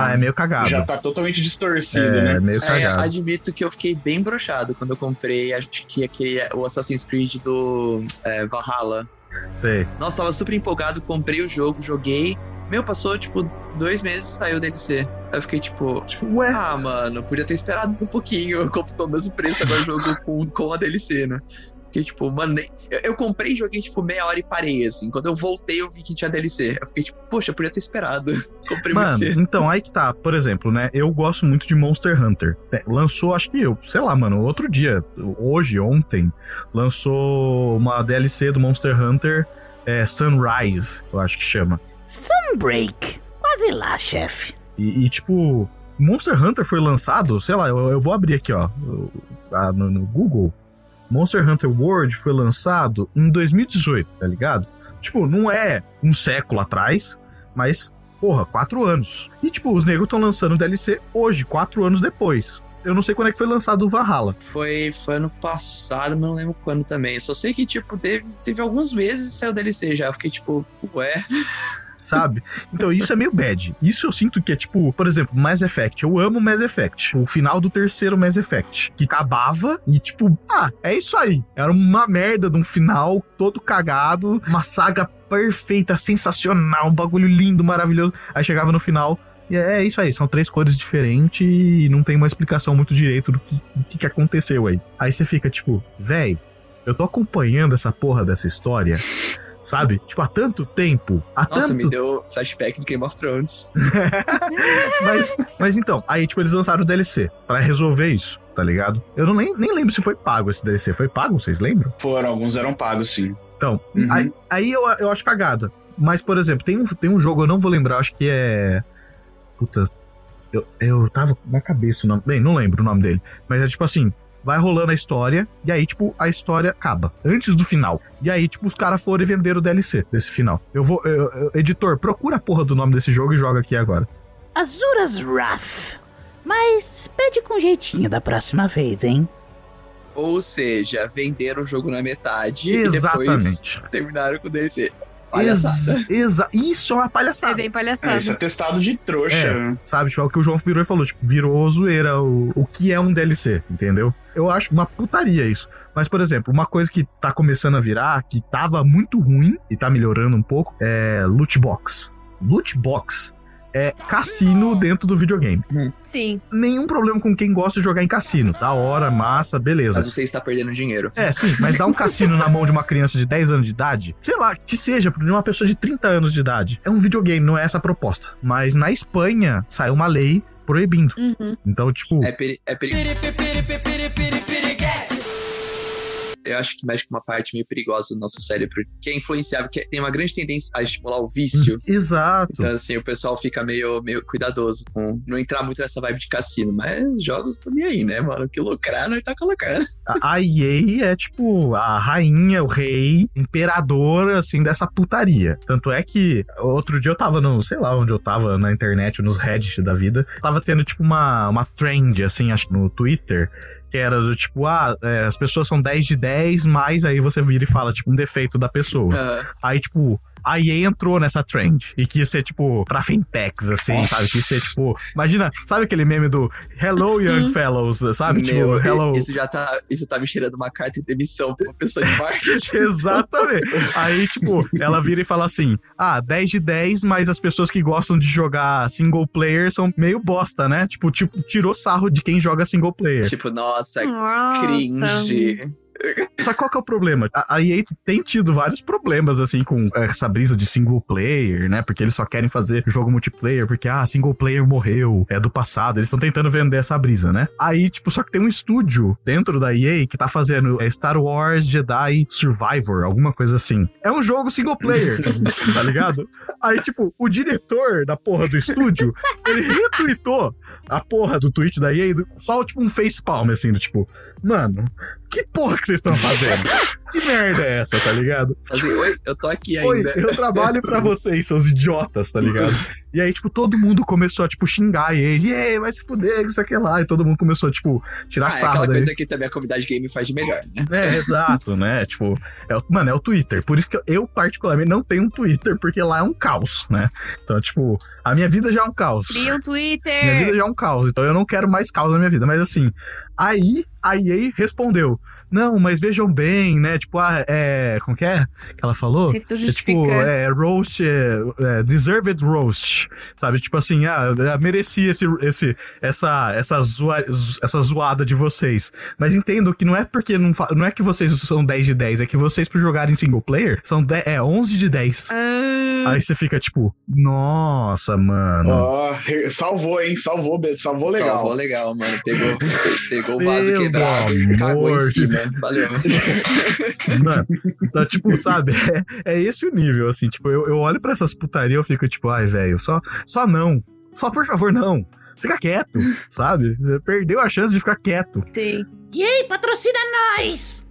Ah, é meio cagado. Já tá totalmente distorcido, É, né? meio É, cagado. admito que eu fiquei bem brochado quando eu comprei, acho que aquele, o Assassin's Creed do é, Valhalla. Sei. Nossa, tava super empolgado, comprei o jogo, joguei. Meu, passou, tipo, dois meses saiu o DLC. Aí eu fiquei, tipo, Tipo, ué. ah, mano, podia ter esperado um pouquinho. Eu compro o mesmo preço agora o jogo com, com a DLC, né? Fiquei, tipo, mano, eu, eu comprei e joguei, tipo, meia hora e parei, assim. Quando eu voltei, eu vi que tinha DLC. Eu fiquei, tipo, poxa, podia ter esperado. comprei muito Mano, cedo. então, aí que tá. Por exemplo, né? Eu gosto muito de Monster Hunter. É, lançou, acho que eu, sei lá, mano, outro dia, hoje, ontem, lançou uma DLC do Monster Hunter é, Sunrise, eu acho que chama. Sunbreak. Quase lá, chefe. E, e, tipo, Monster Hunter foi lançado, sei lá, eu, eu vou abrir aqui, ó, no, no Google. Monster Hunter World foi lançado em 2018, tá ligado? Tipo, não é um século atrás, mas, porra, quatro anos. E, tipo, os negros estão lançando DLC hoje, quatro anos depois. Eu não sei quando é que foi lançado o Valhalla. Foi, foi ano passado, mas não lembro quando também. Eu só sei que, tipo, teve, teve alguns meses e saiu DLC já. Eu fiquei, tipo, ué. sabe? Então isso é meio bad. Isso eu sinto que é tipo, por exemplo, Mass Effect. Eu amo Mass Effect. O final do terceiro Mass Effect. Que acabava e tipo, ah, é isso aí. Era uma merda de um final todo cagado. Uma saga perfeita, sensacional. Um bagulho lindo, maravilhoso. Aí chegava no final. E é isso aí, são três cores diferentes e não tem uma explicação muito direito do que, do que aconteceu aí. Aí você fica tipo, véi, eu tô acompanhando essa porra dessa história, sabe? Tipo, há tanto tempo. Há Nossa, tanto me deu flashback do Game of Thrones. mas, mas então, aí, tipo, eles lançaram o DLC pra resolver isso, tá ligado? Eu não nem, nem lembro se foi pago esse DLC. Foi pago, vocês lembram? Foram, alguns eram pagos, sim. Então, Uhum. aí, aí eu, eu acho cagada. Mas, por exemplo, tem um, tem um jogo, eu não vou lembrar, acho que é. Puta. Eu, eu tava na cabeça o nome. Bem, não lembro o nome dele. Mas é tipo assim: vai rolando a história, e aí, tipo, a história acaba. Antes do final. E aí, tipo, os caras foram e venderam o DLC desse final. Eu vou. eu- eu- editor, procura a porra do nome desse jogo e joga aqui agora. Azuras Wrath. Mas pede com jeitinho da próxima vez, hein? Ou seja, venderam o jogo na metade e Exatamente. depois terminaram com o DLC. Ex exa Isso é uma palhaçada. É bem É, palhaçada. isso é testado de trouxa. É. né? Sabe, tipo, é o que o João virou e falou, tipo, virou zoeira o, o que é um DLC, entendeu? Eu acho uma putaria isso. Mas, por exemplo, uma coisa que tá começando a virar, que tava muito ruim e tá melhorando um pouco, é loot box. Loot box é cassino dentro do videogame. Sim. Nenhum problema com quem gosta de jogar em cassino. Da hora, massa, beleza. Mas você está perdendo dinheiro. É, sim, mas dar um cassino na mão de uma criança de 10 anos de idade, sei lá, que seja, de uma pessoa de 30 anos de idade. É um videogame, não é essa a proposta. Mas na Espanha saiu uma lei proibindo. Uhum. Então, tipo, É, peri é perigoso. Eu acho que mexe com uma parte meio perigosa do nosso cérebro, que é influenciável, que tem uma grande tendência a estimular o vício. exato. Então, assim, o pessoal fica meio, meio cuidadoso com não entrar muito nessa vibe de cassino. Mas os jogos nem aí, né, mano? Que lucrar, nós tá colocando. A EA é tipo a rainha, o rei, imperador, assim, dessa putaria. Tanto é que outro dia eu tava no, sei lá onde eu tava na internet, nos Reddit da vida, tava tendo tipo uma, uma trend, assim, acho no Twitter. Que era do tipo, ah, é, as pessoas são 10 de 10, mas aí você vira e fala, tipo, um defeito da pessoa. Ah, Aí, tipo, a EA entrou nessa trend e quis ser, tipo, pra fintechs, assim, Nossa. sabe? Quis ser, tipo, imagina, sabe aquele meme do Hello Young Fellows, sabe? meu, tipo, Hello. isso já tá, isso tá me cheirando uma carta de demissão pra uma pessoa de marketing. Exatamente. Aí, tipo, ela vira e fala assim: ah, 10 de 10, mas as pessoas que gostam de jogar single player são meio bosta, né? Tipo, tipo tirou sarro de quem joga single player. tipo, nossa, Nossa. cringe. Só qual que é o problema? A, a EA tem tido vários problemas, assim, com essa brisa de single player, né? Porque eles só querem fazer jogo multiplayer, porque, ah, single player morreu, é do passado. Eles estão tentando vender essa brisa, né? Aí, tipo, só que tem um estúdio dentro da EA que tá fazendo é, Star Wars Jedi Survivor, alguma coisa assim. É um jogo single player, tá ligado? Aí, tipo, o diretor da porra do estúdio, ele retweetou a porra do tweet da EA, só, tipo, um facepalm, assim, do tipo, mano, que porra que vocês estão fazendo? Que merda é essa, tá ligado? Assim, oi, eu tô aqui Oi, ainda. eu trabalho pra vocês, seus idiotas, tá ligado? E aí, tipo, todo mundo começou a, tipo, xingar ele. E vai se fuder, isso aqui lá. E todo mundo começou, tipo, tirar Ah, é sarro aquela daí. coisa que também a comunidade game faz de melhor, né? É, exato, né? Tipo, é, mano, é o Twitter. Por isso que eu, particularmente, não tenho um Twitter, porque lá é um caos, né? Então, tipo, a minha vida já é um caos. Cria um Twitter. Minha vida já é um caos, então eu não quero mais caos na minha vida. Mas assim, aí a EA respondeu: Não, mas vejam bem, né? Tipo, ah, é. Como que é que ela falou? Que tu É tipo, é, roast, é, é, deserved roast, sabe? Tipo assim, ah, eu merecia esse, esse, essa, essa, zoa, essa zoada de vocês. Mas entendo que não é porque não, fa- não é que vocês são 10 de 10, é que vocês por jogarem single player são 10, é 11 de 10. Ah, Aí você fica tipo, nossa, mano. Ó, re- salvou, hein? Salvou, salvou legal. Salvou legal, mano. Pegou, pegou o vaso Meu quebrado, cagou amor em de cima. Valeu. Mano, então, tipo, sabe? É, é esse o nível, assim. Tipo, eu, eu olho pra essas putarias e eu fico, tipo, ai, velho, só, só não. Só por favor, não. Fica quieto, sabe? Perdeu a chance de ficar quieto. sim. E aí, patrocina nós!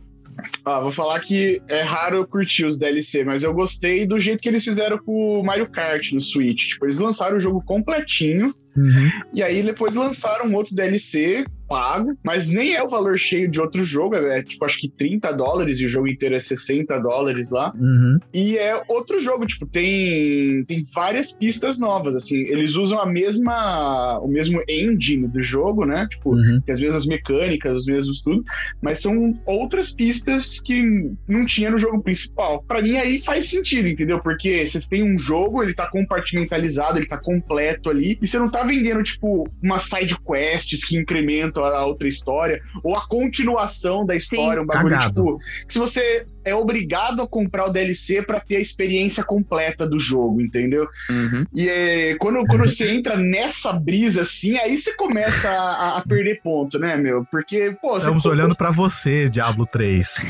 Ah, vou falar que é raro eu curtir os DLC, mas eu gostei do jeito que eles fizeram com o Mario Kart no Switch. Tipo, eles lançaram o jogo completinho Uhum. e aí depois lançaram um outro DLC pago, mas nem é o valor cheio de outro jogo, é tipo, acho que 30 dólares e o jogo inteiro é 60 dólares lá. Uhum. E é outro jogo, tipo, tem, tem várias pistas novas, assim, eles usam a mesma, o mesmo engine do jogo, né? Tipo, Uhum. tem as mesmas mecânicas, os mesmos tudo, mas são outras pistas que não tinha no jogo principal. Pra mim aí faz sentido, entendeu? Porque você tem um jogo, ele tá compartimentalizado, ele tá completo ali, e você não tá vendendo, tipo, uma side quests que incrementam a a outra história, ou a continuação da história, um bagulho, Cagado. tipo, que se você é obrigado a comprar o DLC pra ter a experiência completa do jogo, entendeu? Uhum. E é, quando, quando você entra nessa brisa assim, aí você começa a, a perder ponto, né, meu? Porque, pô, Estamos você olhando pra você, Diablo 3.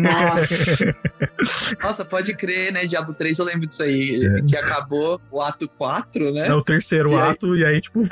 Nossa. Nossa, pode crer, né? Diablo 3, eu lembro disso aí. É. Que acabou o ato 4, né? É o terceiro E aí- ato, e aí, tipo.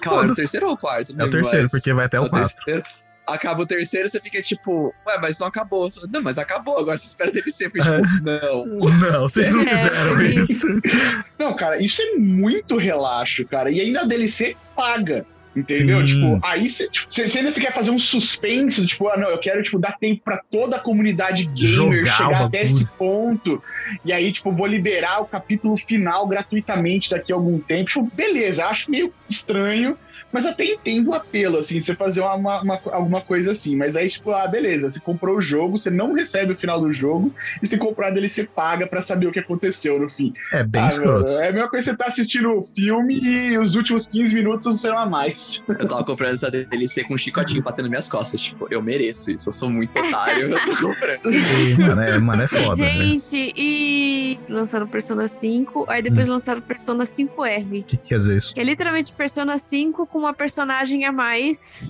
Calma, é o terceiro ou o quarto? É o terceiro, porque vai até o É quatro. terceiro. Acaba o terceiro, você fica tipo, ué, mas não acabou. Não, mas acabou, agora você espera DLC. Porque, tipo, não. Não, vocês não É, fizeram foi isso. Não, cara, isso é muito relaxo, cara. E ainda a DLC paga. Entendeu? Sim. Tipo, aí você tipo, ainda você quer fazer um suspense, tipo, ah, não, eu quero, tipo, dar tempo pra toda a comunidade gamer Jogar chegar até esse ponto. E aí, tipo, vou liberar o capítulo final gratuitamente daqui a algum tempo. Tipo, beleza, acho meio estranho, mas até entendo o apelo, assim, você fazer uma, uma- uma- alguma coisa assim. Mas aí, tipo, ah, beleza, você comprou o jogo, você não recebe o final do jogo, e se comprar dele, você paga pra saber o que aconteceu no fim. É bem Ah, escroto. é a mesma coisa que você tá assistindo o filme e os últimos 15 minutos não sei lá mais. Eu tava comprando essa DLC com um chicotinho batendo minhas costas. Tipo, eu mereço isso, eu sou muito otário, eu tô comprando. Sim, mano, é, mano, é foda, né? Gente, e lançaram Persona 5, aí depois Hum. lançaram Persona 5R. O que quer dizer isso? Que é literalmente Persona 5 com uma personagem a mais.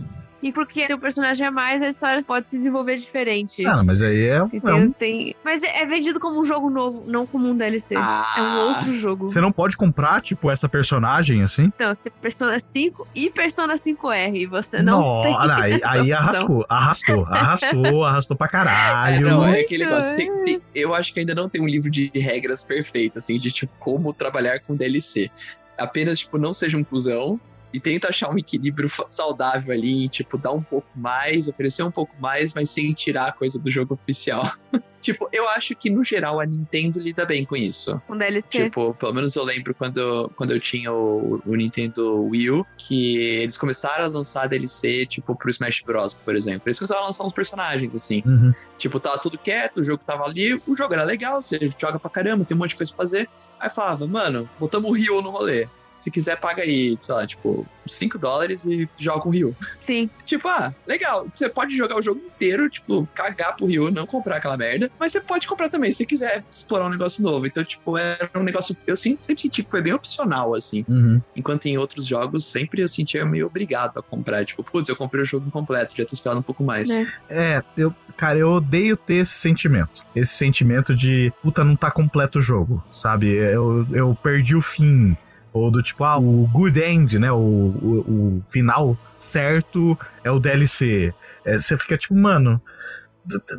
E porque tem um personagem a mais, a história pode se desenvolver diferente. Ah, não, mas aí é, é um Tem... Mas é é vendido como um jogo novo, não como um DLC. Ah. É um outro jogo. Você não pode comprar, tipo, essa personagem assim? Não, você tem Persona 5 e Persona 5R. Você não Nó, tem. aí, aí arrastou, arrastou, arrastou, arrastou pra É, caralho. não, é aquele negócio. tem- é. tem- eu acho que ainda não tem um livro de regras perfeito, assim, de tipo, como trabalhar com DLC. Apenas, tipo, não seja um cuzão e tenta achar um equilíbrio saudável ali, tipo, dar um pouco mais, oferecer um pouco mais, mas sem tirar a coisa do jogo oficial. tipo, eu acho que, no geral, a Nintendo lida bem com isso. Um DLC. Tipo, pelo menos eu lembro quando, quando eu tinha o, o Nintendo Wii U, que eles começaram a lançar DLC, tipo, pro Smash Bros, por exemplo. Eles começaram a lançar uns personagens, assim. Uhum. Tipo, tava tudo quieto, o jogo tava ali, o jogo era legal, você joga pra caramba, tem um monte de coisa pra fazer. Aí falava, mano, botamos o Ryu no rolê. Se quiser, paga aí, sei lá, tipo, 5 dólares e joga o Ryu. Sim. Tipo, ah, legal. Você pode jogar o jogo inteiro, tipo, cagar pro Ryu, não comprar aquela merda. Mas você pode comprar também, se você quiser explorar um negócio novo. Então, tipo, era um negócio. Eu sempre, sempre senti que foi bem opcional, assim. Uhum. Enquanto em outros jogos, sempre eu sentia meio obrigado a comprar. Tipo, putz, eu comprei o jogo incompleto, já tô esperando um pouco mais. É. É, eu, cara, eu odeio ter esse sentimento. Esse sentimento de, puta, não tá completo o jogo, sabe? Eu, eu perdi o fim. Ou do tipo, ah, o good end, né? O, o, o final certo é o DLC. É, você fica tipo, mano.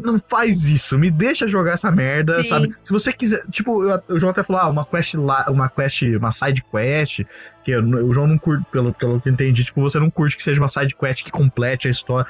Não faz isso, me deixa jogar essa merda, Sim. sabe? Se você quiser, tipo, eu- o João até falou, ah, uma quest lá, uma quest, uma side quest, que eu- o João não curte, pelo, pelo que eu entendi, tipo, você não curte que seja uma side quest que complete a história.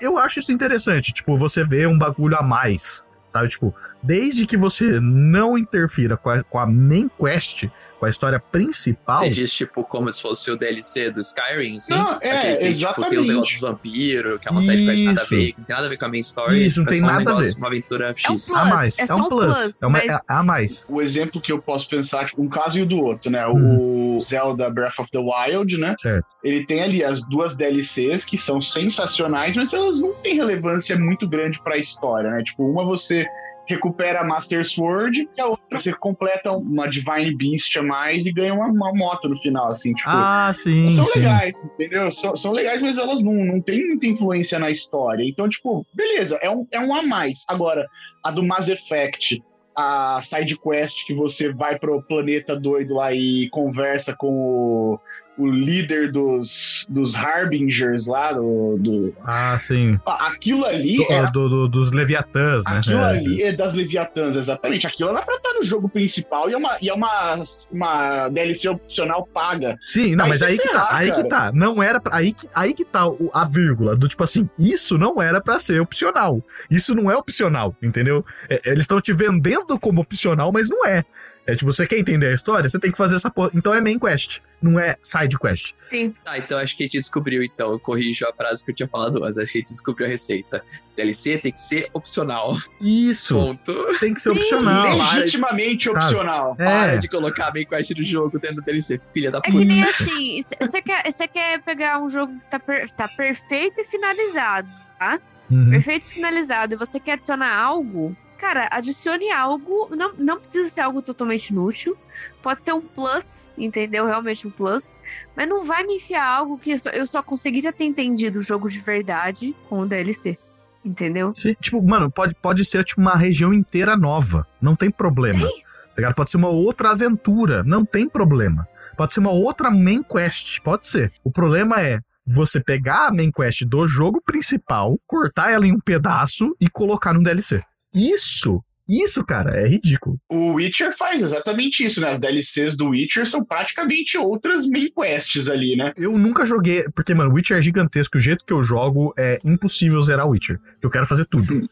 Eu acho isso interessante, tipo, você vê um bagulho a mais, sabe? Tipo, desde que você não interfira com a, com a main quest, com a história principal. Você diz, tipo, como se fosse o DLC do Skyrim, assim? Não, é, Aquele que, Tipo, tem os exatamente. negócios dos vampiros, que é uma side quest nada a ver, que não tem nada a ver com a main story. Isso, não é tem um nada a negócio, ver. Uma aventura É um X. plus. a mais. é É, um plus. plus, é, uma, mas- é a mais. O exemplo que eu posso pensar, tipo, um caso e o do outro, né? Uhum. O Zelda Breath of the Wild, né? Certo. Ele tem ali as duas DLCs que são sensacionais, mas elas não têm relevância muito grande pra história, né? Tipo, uma você recupera a Master Sword e a outra você completa uma Divine Beast a mais e ganha uma, uma moto no final, assim, tipo. Ah, sim, são sim. legais, entendeu? São, são legais, mas elas não, não têm muita influência na história. Então, tipo, beleza, é um, é um a mais. Agora, a do Mass Effect, a side quest que você vai pro planeta doido lá e conversa com o, o líder dos, dos Harbingers lá, do. do- Ah, sim. Aquilo ali Do- era do- do- dos Leviatãs, né? Aquilo É. ali é das Leviatãs, exatamente. Aquilo era pra estar no jogo principal e é uma, e é uma, uma DLC opcional paga. Sim, não, mas se aí que tá, ferrar, aí que cara. tá. Não era pra, aí que aí que tá a vírgula do tipo assim, isso não era pra ser opcional. Isso não é opcional, entendeu? É, eles estão te vendendo como opcional, mas não é. É tipo, você quer entender a história, você tem que fazer essa porra. Então é main quest, não é side quest. Sim. Tá, então acho que a gente descobriu, então. Eu corrijo a frase que eu tinha falado antes. Acho que a gente descobriu a receita. DLC tem que ser opcional. Isso, Ponto. tem que ser Sim. opcional. Legitimamente Sabe? opcional. Para É, de colocar a main quest do jogo dentro do DLC. Filha da É puta. que nem assim, você quer, quer pegar um jogo que tá, per- tá perfeito e finalizado, tá? uhum. Perfeito e finalizado, e você quer adicionar algo, cara, adicione algo, não, não precisa ser algo totalmente inútil, pode ser um plus, entendeu? Realmente um plus, mas não vai me enfiar algo que eu só, conseguiria ter entendido o jogo de verdade com o DLC, entendeu? Sim, tipo, mano, pode, pode ser tipo uma região inteira nova. Não tem problema. Tá ligado? Pode ser uma outra aventura. Não tem problema. Pode ser uma outra main quest. Pode ser. O problema é você pegar a main quest do jogo principal, cortar ela em um pedaço e colocar no DLC. Isso, isso, cara, é ridículo. O Witcher faz exatamente isso, né? As DLCs do Witcher são praticamente outras main quests ali, né? Eu nunca joguei, porque, mano, Witcher é gigantesco. O jeito que eu jogo é impossível zerar Witcher. Eu quero fazer tudo.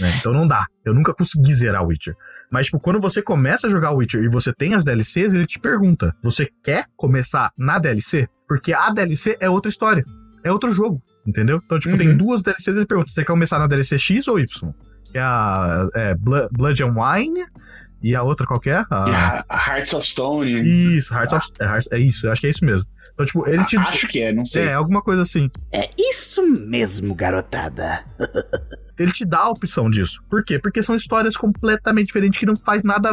né? Então não dá. Eu nunca consegui zerar Witcher. Mas, tipo, quando você começa a jogar Witcher e você tem as DLCs, ele te pergunta: você quer começar na DLC? Porque a DLC é outra história. É outro jogo. Entendeu? Então, tipo, tem Uhum. duas DLCs ele pergunta: você quer começar na DLC X ou Y? Que é a é, Blo- Blood and Wine. E a outra qual que é? A- a, Hearts of Stone. Isso, Hearts of... é, Hearts- é isso, eu acho que é isso mesmo. Então, tipo, ele te. Acho que é, não sei. É, alguma coisa assim. É isso mesmo, garotada. Ele te dá a opção disso. Por quê? Porque são histórias completamente diferentes que não faz nada.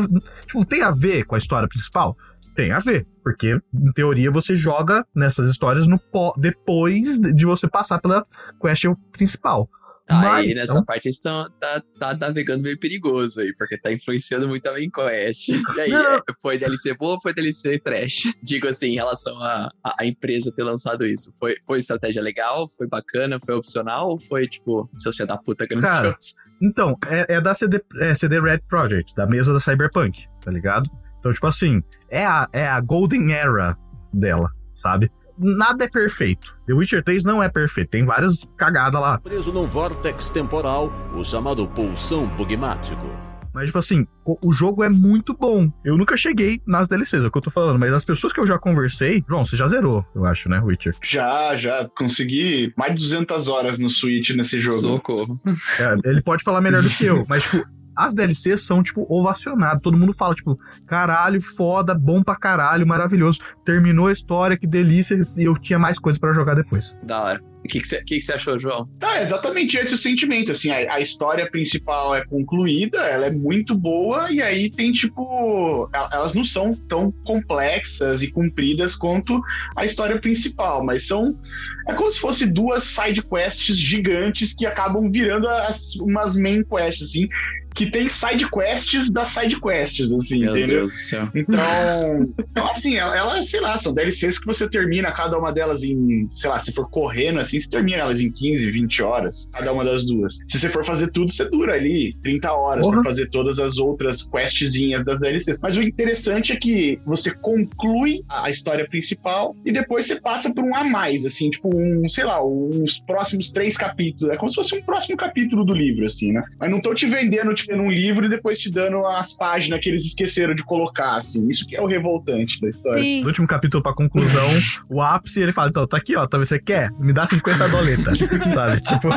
Tipo, tem a ver com a história principal? Tem a ver. Porque, em teoria, você joga nessas histórias no pó- depois de de você passar pela quest principal. Aí Mas, nessa é um- parte eles estão tá, tá navegando meio perigoso aí, porque tá influenciando muito a main quest. E aí, é, foi DLC boa ou foi DLC trash? Digo assim, em relação a, a, a empresa ter lançado isso. Foi, foi estratégia legal? Foi bacana? Foi opcional? Ou foi, tipo, seus filha da puta ganancioso? Então, é, é da CD, é CD Red Project, da mesa da Cyberpunk, tá ligado? Então, tipo assim, é a, é a Golden Era dela, sabe? Nada é perfeito. The Witcher 3 não é perfeito. Tem várias cagadas lá. Preso num vórtex temporal, o chamado pulsão bugmático. Mas, tipo assim, o, o jogo é muito bom. Eu nunca cheguei nas DLCs, é o que eu tô falando. Mas as pessoas que eu já conversei. João, você já zerou, eu acho, né, Witcher? Já, já consegui mais de 200 horas no Switch nesse jogo. Socorro. É, ele pode falar melhor do que eu. Mas, tipo, as DLCs são, tipo, ovacionadas. Todo mundo fala, tipo, caralho, foda, bom pra caralho, maravilhoso. Terminou a história, que delícia. E eu tinha mais coisa pra jogar depois. Da hora. O que você que que você achou, João? Tá, é exatamente esse o sentimento, assim, a, a história principal é concluída, ela é muito boa, e aí tem, tipo, el- elas não são tão complexas e compridas quanto a história principal, mas são, é como se fosse duas side quests gigantes que acabam virando as, umas main quests, assim, que tem side quests das side quests, assim, Meu entendeu? Deus do céu. Então, então, assim, ela, ela, sei lá, são DLCs que você termina cada uma delas em, sei lá, se for correndo assim, você termina elas em 15, 20 horas, cada uma das duas. Se você for fazer tudo, você dura ali 30 horas Porra. pra fazer todas as outras questzinhas das DLCs. Mas o interessante é que você conclui a a história principal e depois você passa por um a mais, assim, tipo um, sei lá, uns próximos três capítulos. É como se fosse um próximo capítulo do livro, assim, né? Mas não tô te vendendo, tipo, num livro e depois te dando as páginas que eles esqueceram de colocar, assim. Isso que é o revoltante da história. Sim. No último capítulo, pra conclusão, o ápice, ele fala: então, tá aqui, ó, talvez você quer? Me dá 50 doletas. sabe? Tipo.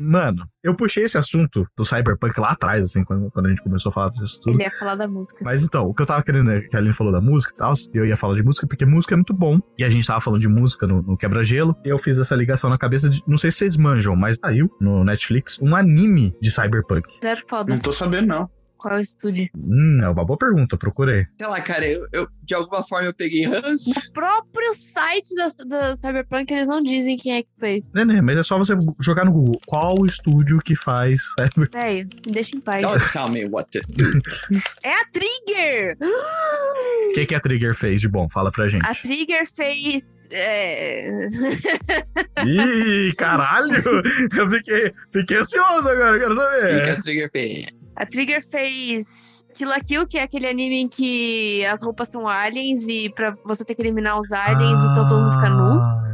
Mano, eu puxei esse assunto do Cyberpunk lá atrás, assim, quando, quando a gente começou a falar disso tudo. Ele ia falar da música. Mas então, o que eu tava querendo, né, que a Aline falou da música e tal, eu ia falar de música, porque música é muito bom. E a gente tava falando de música no, no Quebra-Gelo. Eu fiz essa ligação na cabeça de. Não sei se vocês manjam, mas saiu no Netflix um anime de Cyberpunk. Zero foda. Não tô sabendo, não. Qual é estúdio? Hum, é uma boa pergunta, procurei. Sei lá, cara, eu, eu- de alguma forma eu peguei ranço. No próprio site da, da Cyberpunk, eles não dizem quem é que fez. Né, né, mas é só você jogar no Google qual o estúdio que faz Cyber. Velho, me deixa em paz. Don't tell me what to do. É a Trigger! O que, que a Trigger fez de bom? Fala pra gente. A Trigger fez. É... Ih, caralho! Eu fiquei, fiquei ansioso agora, eu quero O que a saber. Trigger fez? A Trigger fez Kill la Kill, que é aquele anime em que as roupas são aliens e pra você ter que eliminar os aliens, então todo mundo fica nu. Ah,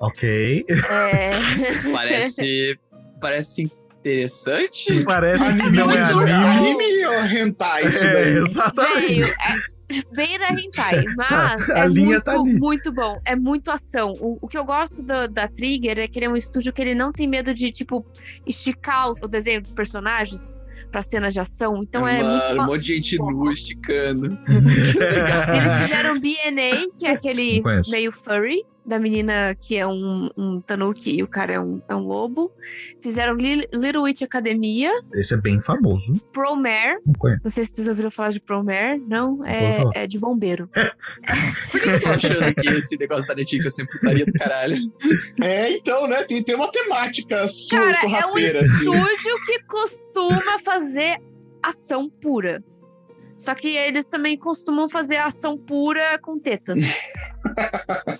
Ok. É... Parece. parece interessante. Parece que não é anime. Anime ou hentai É, daí? exatamente. Veio, é bem da hentai, mas A é linha muito, tá ali. muito bom. É muito ação. O, o que eu gosto do- da Trigger é que ele é um estúdio que ele não tem medo de, tipo, esticar o desenho dos personagens pra cenas de ação. Então é Mano, muito um monte de gente nu esticando. Eles fizeram BNA, que é aquele meio furry, da menina que é um, um tanuki e o cara é um, é um lobo. Fizeram Li- Little Witch Academia, Esse é bem famoso. Promare. Não. Não sei se vocês ouviram falar de Promare. Não, é, é de bombeiro. Por que eu tô achando que esse negócio da Netflix é sempre putaria do caralho? É, então, né? Tem, tem uma temática Cara, é um assim. estúdio que costuma fazer ação pura. Só que eles também costumam fazer ação pura com tetas.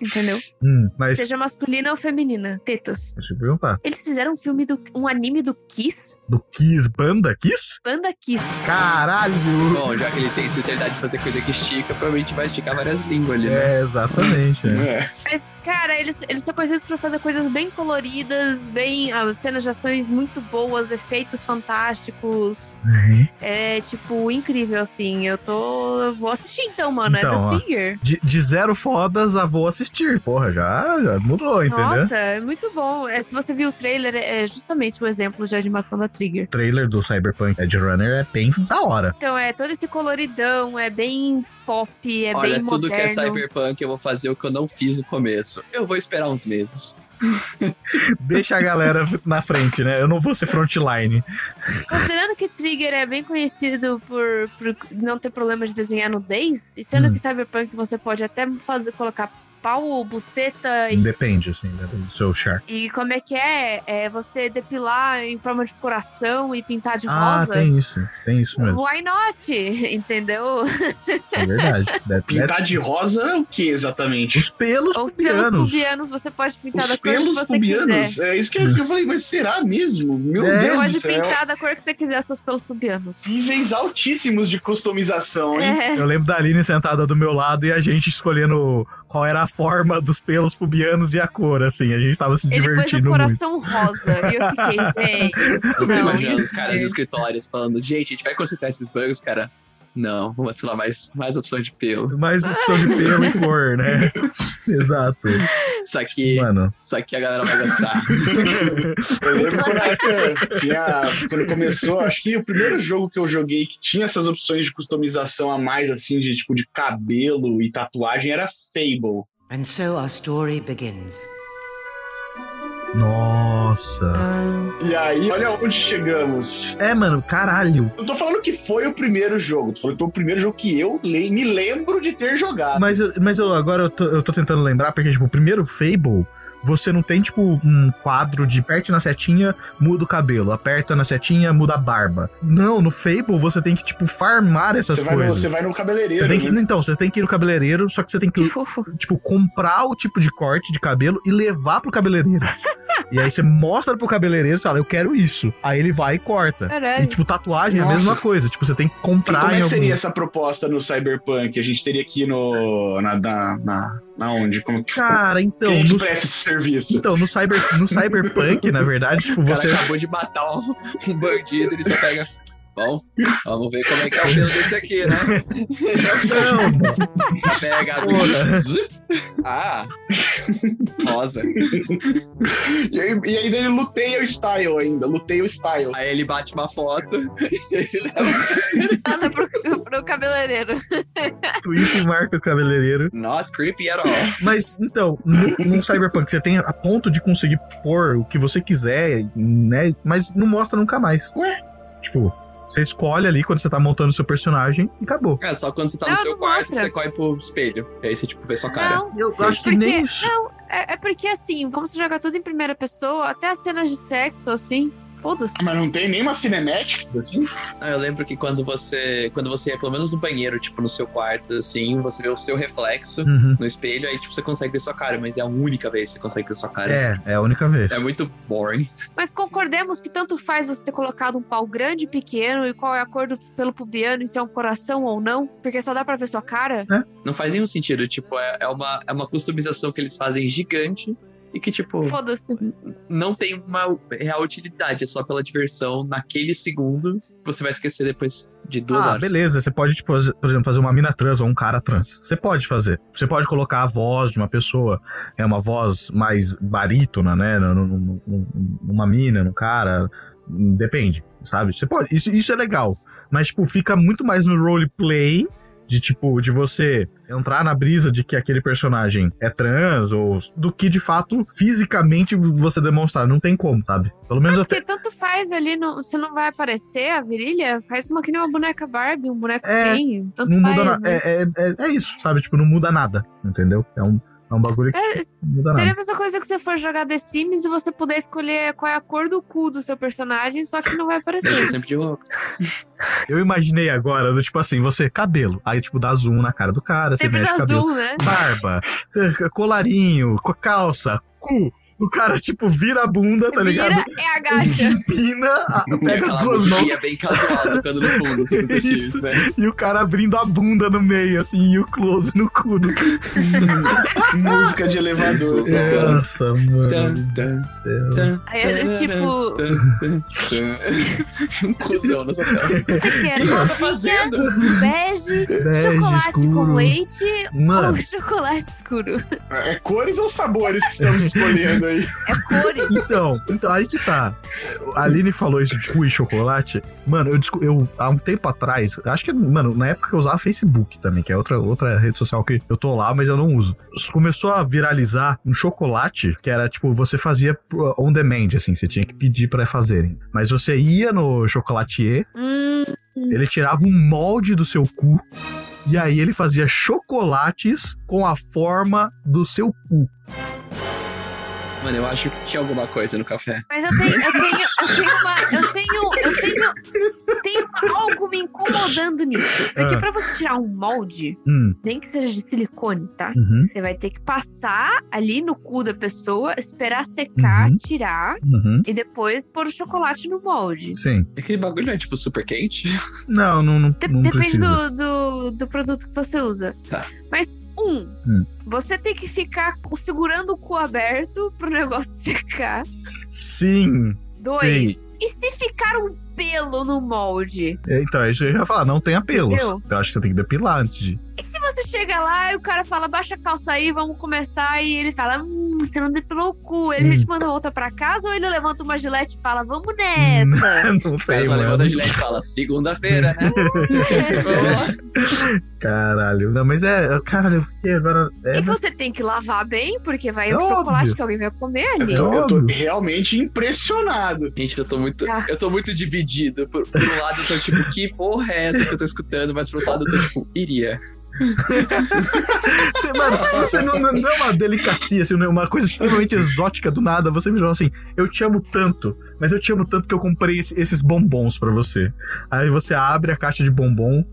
Entendeu? Hum, mas. Seja masculina ou feminina. Tetas. Deixa eu perguntar. Eles fizeram um filme do. um anime do Kiss. Do Kiss Banda Kiss? Banda Kiss. Caralho! Bom, já que eles têm especialidade de fazer coisa que estica, provavelmente vai esticar várias línguas ali, né? É, exatamente. é. É. Mas, cara, eles, eles são conhecidos por fazer coisas bem coloridas, bem. ah, cenas de ações muito boas, efeitos fantásticos. Uhum. É, tipo, incrível, assim. Eu tô. eu vou assistir então, mano. Então, é ó. da Trigger. De, de zero fodas a vou assistir. Porra, já, já mudou, entendeu? Nossa, é muito bom. É, se você viu o trailer, é justamente o exemplo de animação da Trigger. O trailer do Cyberpunk Edge Runner é bem da hora. Então, é todo esse coloridão, é bem pop, é Olha, bem tudo moderno. que é cyberpunk eu vou fazer o que eu não fiz no começo. Eu vou esperar uns meses. Deixa a galera na frente, né? Eu não vou ser frontline. Considerando que Trigger é bem conhecido por, por não ter problema de desenhar nudez, e sendo Hum. que Cyberpunk você pode até fazer, colocar pau, buceta e, Depende, assim, né, do seu char. e como é que é? É você depilar em forma de coração e pintar de Ah, rosa? tem isso. Tem isso mesmo. Why not? Entendeu? É verdade. That- Pintar de rosa o que exatamente? Os pelos os pelos pubianos. pubianos você pode pintar Os da cor que pelos você pubianos? quiser. É isso que eu, falei, mas será mesmo? Meu É. Deus Pode do céu. pintar da cor que você quiser seus pelos pubianos. Níveis altíssimos de customização, hein? É. Eu lembro da Aline sentada do meu lado e a gente escolhendo qual era a forma dos pelos pubianos e a cor, assim. A gente tava se Ele pôs o divertindo muito. coração rosa. E eu fiquei, Não. imaginando os caras dos escritórios falando, gente, a gente vai consertar esses bugs, cara. Não, vamos adicionar mais, mais opções de pelo. Mais opção de pelo e cor, né? Exato. Só que, Mano. só que a galera vai gostar. Eu lembro quando, eu tinha, quando começou, acho que o primeiro jogo que eu joguei que tinha essas opções de customização a mais, assim, de tipo de cabelo e tatuagem, era Fable. And so our story begins. Nossa. E aí, olha onde chegamos. É, mano, caralho. Eu tô falando que foi o primeiro jogo, tô falando que foi o primeiro jogo que eu le- me lembro de ter jogado. Mas, eu- mas eu, agora eu tô, eu tô tentando lembrar, porque, tipo, o primeiro Fable, você não tem, tipo, um quadro de aperte na setinha, muda o cabelo, aperta na setinha, muda a barba. Não, no Fable você tem que, tipo, farmar essas você, vai no, coisas. você vai no cabeleireiro. Você tem que, né? então, você tem que ir no cabeleireiro, só que você tem que, que tipo, comprar o tipo de corte de cabelo e levar pro cabeleireiro. e aí você mostra pro cabeleireiro e fala, eu quero isso. Aí ele vai e corta. Caralho. E, tipo, tatuagem é a Nossa. mesma coisa. Tipo, você tem que E comprar como é que algum... seria essa proposta no Cyberpunk? A gente teria que ir no. Na, na, na, na onde? Como que Cara, então, quem que no, presta esse serviço? então no, cyber, no Cyberpunk, na verdade, tipo, O cara você... acabou de matar um, um bandido, ele só pega. Bom, vamos ver como é que é o pelo desse aqui, né? Não, Pega a. Ah, rosa. E aí, e aí ele luteia o style ainda, luteia o style. Aí ele bate uma foto. Ele leva. Nada pro, pro cabeleireiro. tweet e marca o cabeleireiro. Not creepy at all. Mas, então, no, no Cyberpunk você tem a ponto de conseguir pôr o que você quiser, né? Mas não mostra nunca mais. Ué? Tipo, Você escolhe ali quando você tá montando o seu personagem e acabou. É, só quando você tá Não, no seu quarto, mostra. você corre pro espelho. E aí você, tipo, vê sua cara. Não, Eu acho que porque, nem. não, é, é porque assim, como você joga tudo em primeira pessoa, até as cenas de sexo, assim, foda-se. Mas não tem nenhuma cinematics, assim? Ah, eu lembro que quando você. Quando você ia pelo menos no banheiro, tipo, no seu quarto, assim, você vê o seu reflexo Uhum. no espelho, aí, tipo, você consegue ver sua cara, mas é a única vez que você consegue ver sua cara. É, é a única vez. É muito boring. Mas concordemos que tanto faz você ter colocado um pau grande e pequeno e qual é a cor do pelo pubiano e se é um coração ou não, porque só dá pra ver sua cara. Não faz nenhum sentido. Tipo, é, é uma, é uma customização que eles fazem gigante e que, tipo, Foda-se. não tem uma real utilidade. É só pela diversão naquele segundo. Você vai esquecer depois de duas ah, horas. beleza. Você pode, tipo, por exemplo, fazer uma mina trans ou um cara trans. Você pode fazer. Você pode colocar a voz de uma pessoa, é uma voz mais barítona, né? num- num- num- Numa mina, num cara. Depende, sabe? Você pode. Isso, isso é legal. Mas, tipo, fica muito mais no roleplay de, tipo, de você entrar na brisa de que aquele personagem é trans ou do que, de fato, fisicamente você demonstrar. Não tem como, sabe? Pelo menos até. Porque tanto faz ali, no, você não vai aparecer a virilha, faz uma que nem uma boneca Barbie, um boneco É, Ken, tanto não faz, muda nada. né? É, é, é, é isso, sabe? Tipo, não muda nada, entendeu? É um, é um bagulho que É, não Seria a mesma coisa que você for jogar The Sims e você puder escolher qual é a cor do cu do seu personagem, só que não vai aparecer. sempre de roupa. Eu imaginei agora, do tipo assim, você, cabelo. Aí, tipo, dá zoom na cara do cara, Sempre você mexe dá cabelo. zoom, né? Barba, colarinho, co- calça, cu. O cara, tipo, vira a bunda, tá ligado? Vira e agacha. Empina, a- pega as Aquela duas mãos bem casual tocando no fundo, assim, do Isso. né? e o cara abrindo a bunda no meio, assim, e o close no cu do Música de elevador. É, Nossa, mano. Tan, do tan, céu. tan, Aí é tipo, um cuzão nessa tela. você quer O que tá fazendo? bege, Bege, chocolate escuro. com leite Mano. ou chocolate escuro? É cores ou sabores que estamos escolhendo aí? É cores. Então, então, aí que tá. A Aline falou isso de cu e chocolate. Mano, eu, eu há um tempo atrás, acho que, mano, na época que eu usava Facebook também, que é outra, outra rede social que eu tô lá, mas eu não uso. Começou a viralizar um chocolate que era tipo, você fazia pro- on demand, assim, você tinha que pedir pra fazerem. Mas você ia no chocolatier, Hum, ele tirava um molde do seu cu. E aí ele fazia chocolates com a forma do seu cu. Mano, eu acho que tinha alguma coisa no café. mas eu tenho, eu tenho, eu tenho uma, eu tenho, eu tenho, tenho algo me incomodando nisso. Porque Ah. pra você tirar um molde, Hum, nem que seja de silicone, tá? uhum, Você vai ter que passar ali no cu da pessoa, esperar secar, Uhum. tirar uhum. e depois pôr o chocolate no molde. Sim. Aquele bagulho não é tipo super quente? Não, não, não, De- não depende do, do, do produto que você usa. Tá. Mas, um, Hum. você tem que ficar segurando o cu aberto pro negócio secar. Sim. Dois, e se ficar um pelo no molde? É, Então, é isso que eu ia falar, não tem apelos. Entendeu? Eu acho que você tem que depilar antes de. E se você chega lá e o cara fala, baixa a calça aí, vamos começar, e ele fala, hum, você não depilou o cu. Ele Hum. te manda volta pra casa ou ele levanta uma gilete e fala, vamos nessa? não O sei, mano. levanta a gilete e fala, segunda-feira, né? Caralho. Não, mas é. Caralho, eu fiquei agora. É, E você tem que lavar bem, porque vai É o chocolate óbvio. que alguém vai comer ali. Eu, eu tô realmente impressionado. Gente, eu tô muito. Ah. Eu tô muito dividido. Por, por um lado, eu tô tipo, que porra é essa que eu tô escutando? Mas por outro lado, eu tô tipo, iria. Você, mano, você não, não não é uma delicacia, assim, é uma coisa extremamente exótica do nada. Você me falou assim: eu te amo tanto, mas eu te amo tanto que eu comprei esse- esses bombons pra você. Aí você abre a caixa de bombom.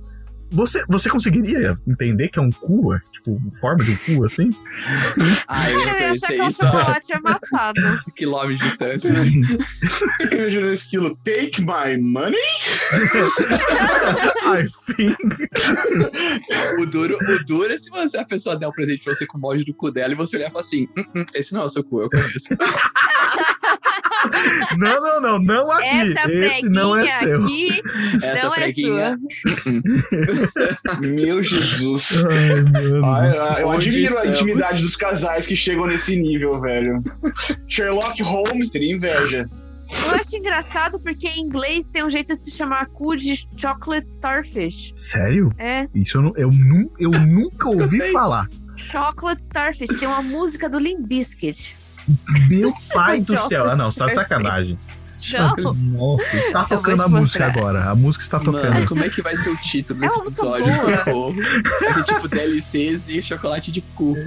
Você, você conseguiria entender que é um cu? é, Tipo, forma de um cu, assim? Ah, eu Cara, eu ia achar que pensei é um isso a chocolate amassado. quilômetros de distância. Imaginou esse estilo Take my money? I think. O duro, o duro é se você, a pessoa der um presente pra você com o molde do cu dela e você olhar e falar assim: "Hum, hum, esse não é o seu cu, eu conheço. Não, não, não, não aqui. Essa Esse não é seu. aqui Essa não é preguinha. sua. Meu Jesus. Ai. Ah, do céu. eu admiro a estamos? intimidade dos casais que chegam nesse nível, velho. Sherlock Holmes teria inveja. Eu acho engraçado porque em inglês tem um jeito de se chamar cu de chocolate starfish. Sério? É, Isso eu, não, eu, eu nunca ouvi falar. chocolate starfish. Tem uma música do Limp Bizkit. Meu pai do céu. Ah, não, você tá de sacanagem. Nossa, está Eu tocando a música agora. A música está tocando. Mano, como é que vai ser o título É desse música episódio? Socorro. Vai ser tipo DLCs e chocolate de cu.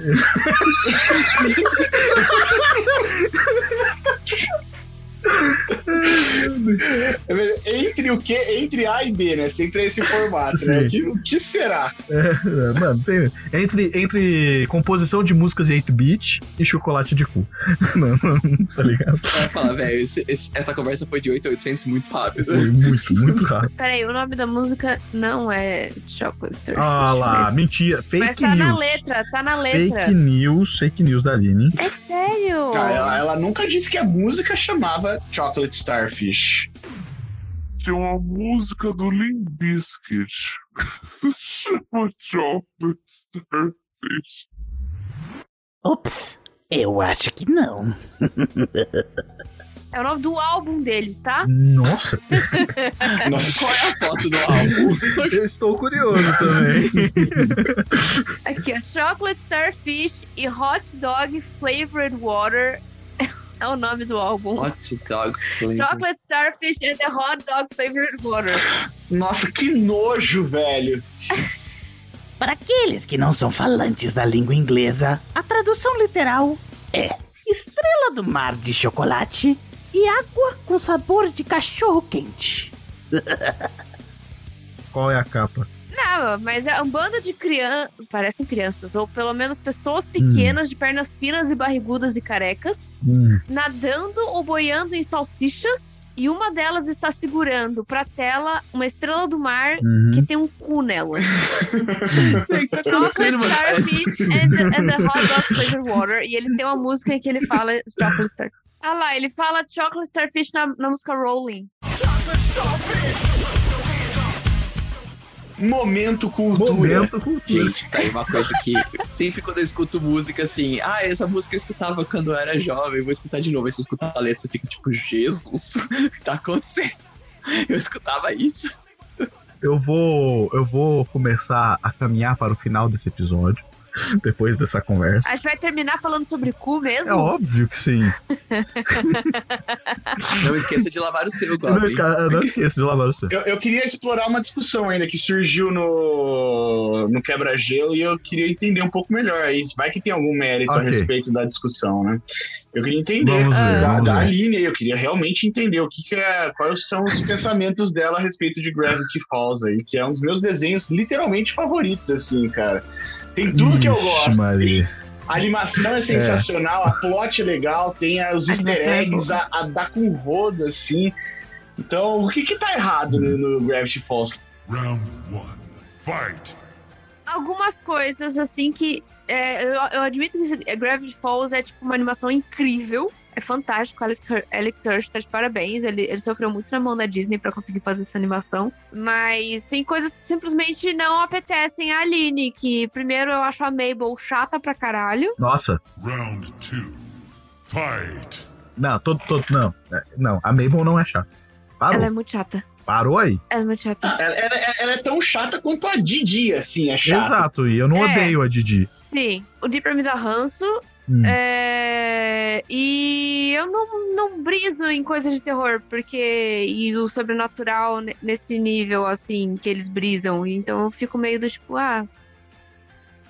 Entre o que? Entre A e B, né? Sempre é esse formato, né? O que, o que será? É, mano, tem, entre, entre composição de músicas em 8-bit e chocolate de cu. Não, não, tá ligado? Vai falar, velho, essa conversa foi de 8 a 800 muito rápido. Foi muito, muito rápido. Peraí, o nome da música não é Chocolate. Ah lá, mas- mentira. Mas Fake tá na news. letra, tá na letra. Fake news, fake news da Aline. É sério? Cara, ela, ela nunca disse que a música chamava Chocolate Starfish. Tem uma música do Limp Bizkit. Chama Chocolate Starfish. Ops, eu acho que não. É o nome do álbum deles, tá? Nossa, Qual é a foto do álbum? eu estou curioso também. Aqui, ó. Chocolate Starfish e Hot Dog Flavored Water é o nome do álbum. Hot dog flavor. Chocolate Starfish and the Hot Dog Flavored Water. Nossa, que nojo, velho. Para aqueles que não são falantes da língua inglesa, a tradução literal é estrela do mar de chocolate e água com sabor de cachorro quente. Qual é a capa? Não, mas é um bando de crianças. Parecem crianças, ou pelo menos pessoas pequenas de pernas finas e barrigudas e carecas, Hum, nadando ou boiando em salsichas. E uma delas está segurando pra tela uma estrela do mar uhum. que tem um cu nela. O que tá Chocolate? Starfish and the, and the Hot Dog Flavored Water. E eles têm uma música em que ele fala Chocolate Starfish. Ah lá, ele fala Chocolate Starfish na, na música Rolling. Momento cultura. Momento cultura. Gente, tá aí uma coisa que sempre quando eu escuto música assim, ah, essa música eu escutava quando eu era jovem, vou escutar de novo. Aí você escuta a letra, você fica tipo, Jesus, o que tá acontecendo? Eu escutava isso. Eu vou, eu vou começar a caminhar para o final desse episódio. Depois dessa conversa. A gente vai terminar falando sobre cu mesmo? É óbvio que sim. Não esqueça de lavar o seu, Não, Goblin. esca- não esqueça de lavar o seu. Eu, eu queria explorar uma discussão ainda que surgiu no, no quebra-gelo e eu queria entender um pouco melhor aí. Vai que tem algum mérito a Ok. respeito da discussão, né? Eu queria entender ver, da, da. Aline, aí, eu queria realmente entender o que, que é, quais são os pensamentos dela a respeito de Gravity Falls aí, que é um dos meus desenhos literalmente favoritos, assim, cara. Tem tudo que eu Ixi, gosto. Maria. A animação é sensacional, a plot é legal, tem os A easter é eggs, a, a dar com rodo, assim. Então, o que que tá errado no, no Gravity Falls? Round one. Fight. Algumas coisas, assim, que. é, eu, eu admito que Gravity Falls é, tipo, uma animação incrível. É fantástico. Alex, Alex Hirsch tá de parabéns. Ele, ele sofreu muito na mão da Disney pra conseguir fazer essa animação. Mas tem coisas que simplesmente não apetecem a Aline. Que, primeiro, eu acho a Mabel chata pra caralho. Nossa. Round two. Fight. Não, todo, todo, não. É, Não, a Mabel não é chata. Parou. Ela é muito chata. Parou aí. Ela é muito chata. Ela, ela- ela é tão chata quanto a Didi, assim, é chata. Exato, e eu não É. odeio a Didi. Sim, o pra me dá ranço. Hum. É, e eu não, não briso em coisas de terror, porque. E o sobrenatural ne- nesse nível, assim, que eles brisam. Então eu fico meio do tipo, ah.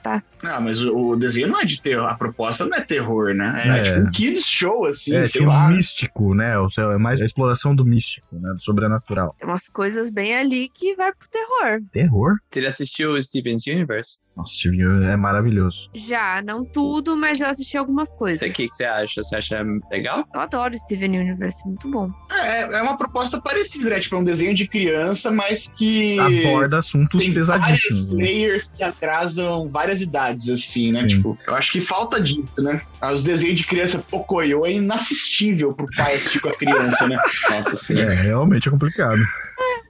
Tá. Não, mas o, o desenho não é de terror, a proposta não é terror, né? É, É. tipo um kids show, assim, é, sei tipo lá. místico, né? O céu é mais a exploração do místico, né? Do sobrenatural. Tem umas coisas bem ali que vai pro terror. Terror? Você já assistiu Steven's Universe? Nossa, Steve é maravilhoso. Já, não tudo, mas eu assisti algumas coisas. O que, que você acha? Você acha legal? Eu adoro Steven Universe, é muito bom. É, é uma proposta parecida, né? Tipo, é um desenho de criança, mas que. Aborda assuntos tem pesadíssimos. vários né? layers que atrasam várias idades, assim, né? Sim. Tipo, eu acho que falta disso, né? Os desenhos de criança Pocoyo é inassistível pro pai assistir com a criança, né? Nossa, sim. É, realmente é complicado.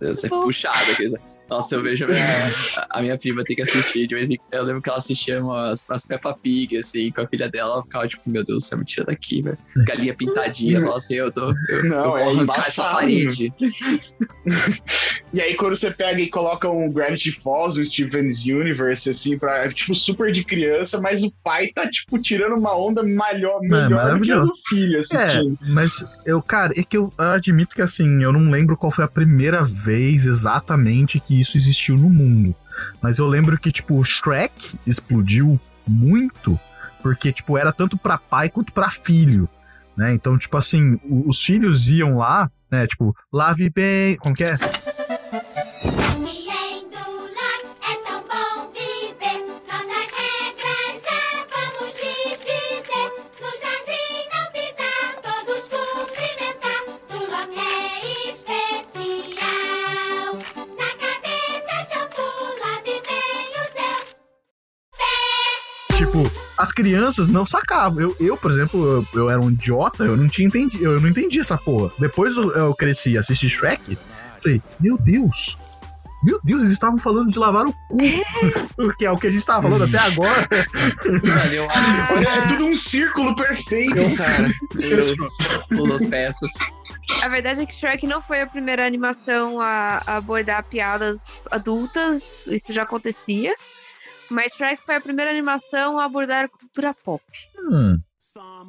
Isso é puxado. aqui. Nossa, eu vejo a minha, a minha prima ter que assistir. De vez em Eu lembro que ela assistia umas, umas Peppa Pig, assim, com a filha dela. Ela ficava tipo, meu Deus céu, me tira daqui, velho. Galinha pintadinha. Ela assim, eu tô. Eu, Não, eu vou é arrancar essa parede. E aí, quando você pega e coloca um Gravity Falls, um Steven's Universe, assim, pra, é, tipo, super de criança, mas o pai tá, tipo, tirando uma onda melhor, melhor do que a do filho É, assistindo. mas eu, cara, é que eu admito que assim, eu não lembro qual foi a primeira vez exatamente que isso existiu no mundo. Mas eu lembro que, tipo, o Shrek explodiu muito, porque, tipo, era tanto pra pai quanto pra filho. Né? Então, tipo assim, os filhos iam lá, né? Tipo, lave bem. Como que é? As crianças não sacavam. Eu, eu por exemplo, eu, eu era um idiota, eu não tinha entendido, eu não entendi essa porra. Depois eu, eu cresci e assisti Shrek, falei, meu Deus. Meu Deus, eles estavam falando de lavar o cu. que é o que a gente estava falando até agora. Mano, eu acho. Olha, é tudo um círculo perfeito, cara. Deus, todas as peças. A verdade é que Shrek não foi a primeira animação a, a abordar piadas adultas, isso já acontecia. Mas Shrek foi a primeira animação a abordar cultura pop. Hum.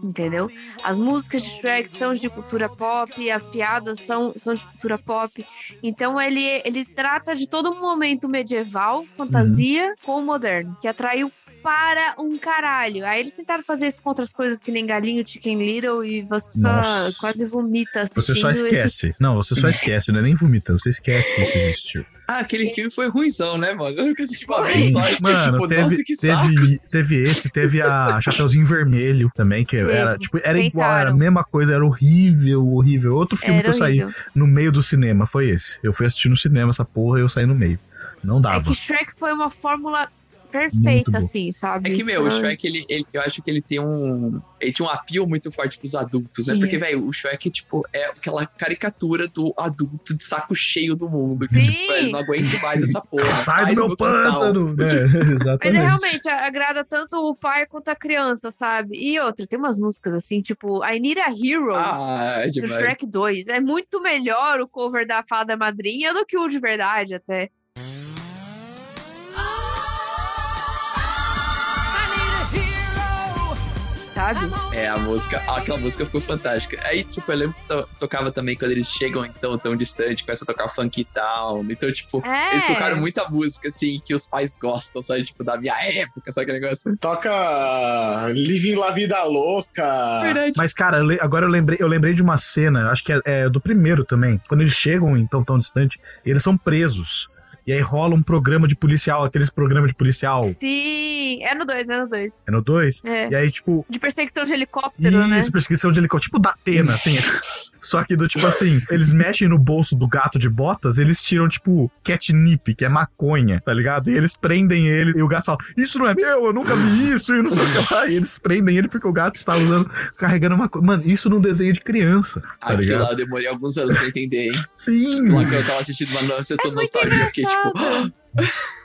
Entendeu? As músicas de Shrek são de cultura pop, as piadas são, são de cultura pop. Então ele, ele trata de todo um momento medieval, fantasia, com o moderno, que atraiu para um caralho. Aí eles tentaram fazer isso com outras coisas que nem Galinho, Chicken Little, e você só Nossa. quase vomita Você só esquece. Não, você só esquece, não é nem vomita, você esquece que isso existiu. Ah, aquele filme foi ruimzão, né, mano? Eu nunca assisti uma vez só. Mano, tipo, teve, nossa, que saco. teve, teve esse, teve a Chapeuzinho Vermelho também, que Teve, era, tipo, era igual, era a mesma coisa, era horrível, horrível. Outro filme Era que eu saí horrível. no meio do cinema foi esse. Eu fui assistir no cinema essa porra e eu saí no meio. Não É dava. que Shrek foi uma fórmula perfeita, assim, sabe? É que, meu, o Ah, Shrek, ele, ele- eu acho que ele tem um. Ele tinha um apelo muito forte pros adultos, né? Sim. Porque, velho, o Shrek, tipo, é aquela caricatura do adulto de saco cheio do mundo. Que, Sim. tipo, ele não aguento mais essa porra. Sai do meu quintal. pântano! Né? Mas é Exatamente. realmente agrada tanto o pai quanto a criança, sabe? E outra, tem umas músicas assim, tipo I Need a Hero Ah, é do. Shrek 2. É muito melhor o cover da Fada Madrinha do que o de verdade, até. Sabe? É, a música, aquela música ficou fantástica. Aí, tipo, eu lembro que to- tocava também quando eles chegam então tão distante, começa a tocar Funk Town. Então, tipo, É. eles tocaram muita música, assim, que os pais gostam, sabe? Tipo, da minha época, sabe aquele negócio? Toca Living La Vida Louca. Verdade. Mas, cara, agora eu lembrei, eu lembrei de uma cena, acho que é, é do primeiro também. Quando eles chegam então tão distante, eles são presos. E aí rola um programa de policial, aqueles programas de policial. Sim, é no 2, é no 2. É no 2? É. E aí, tipo, De perseguição de helicóptero, né? Isso, prescrição de helicóptero. Tipo da Atena, assim. Só que do tipo assim, eles mexem no bolso do gato de botas, eles tiram, tipo, catnip, que é maconha, tá ligado? E eles prendem ele, e o gato fala: Isso não é meu, eu nunca vi isso, e não sei o que lá. E eles prendem ele porque o gato está usando, carregando maconha. Mano, isso num desenho de criança, tá Aquilo ligado? lá eu demorei alguns anos pra entender, hein? Sim, Lá que eu tava assistindo uma sessão de nostalgia, eu fiquei tipo.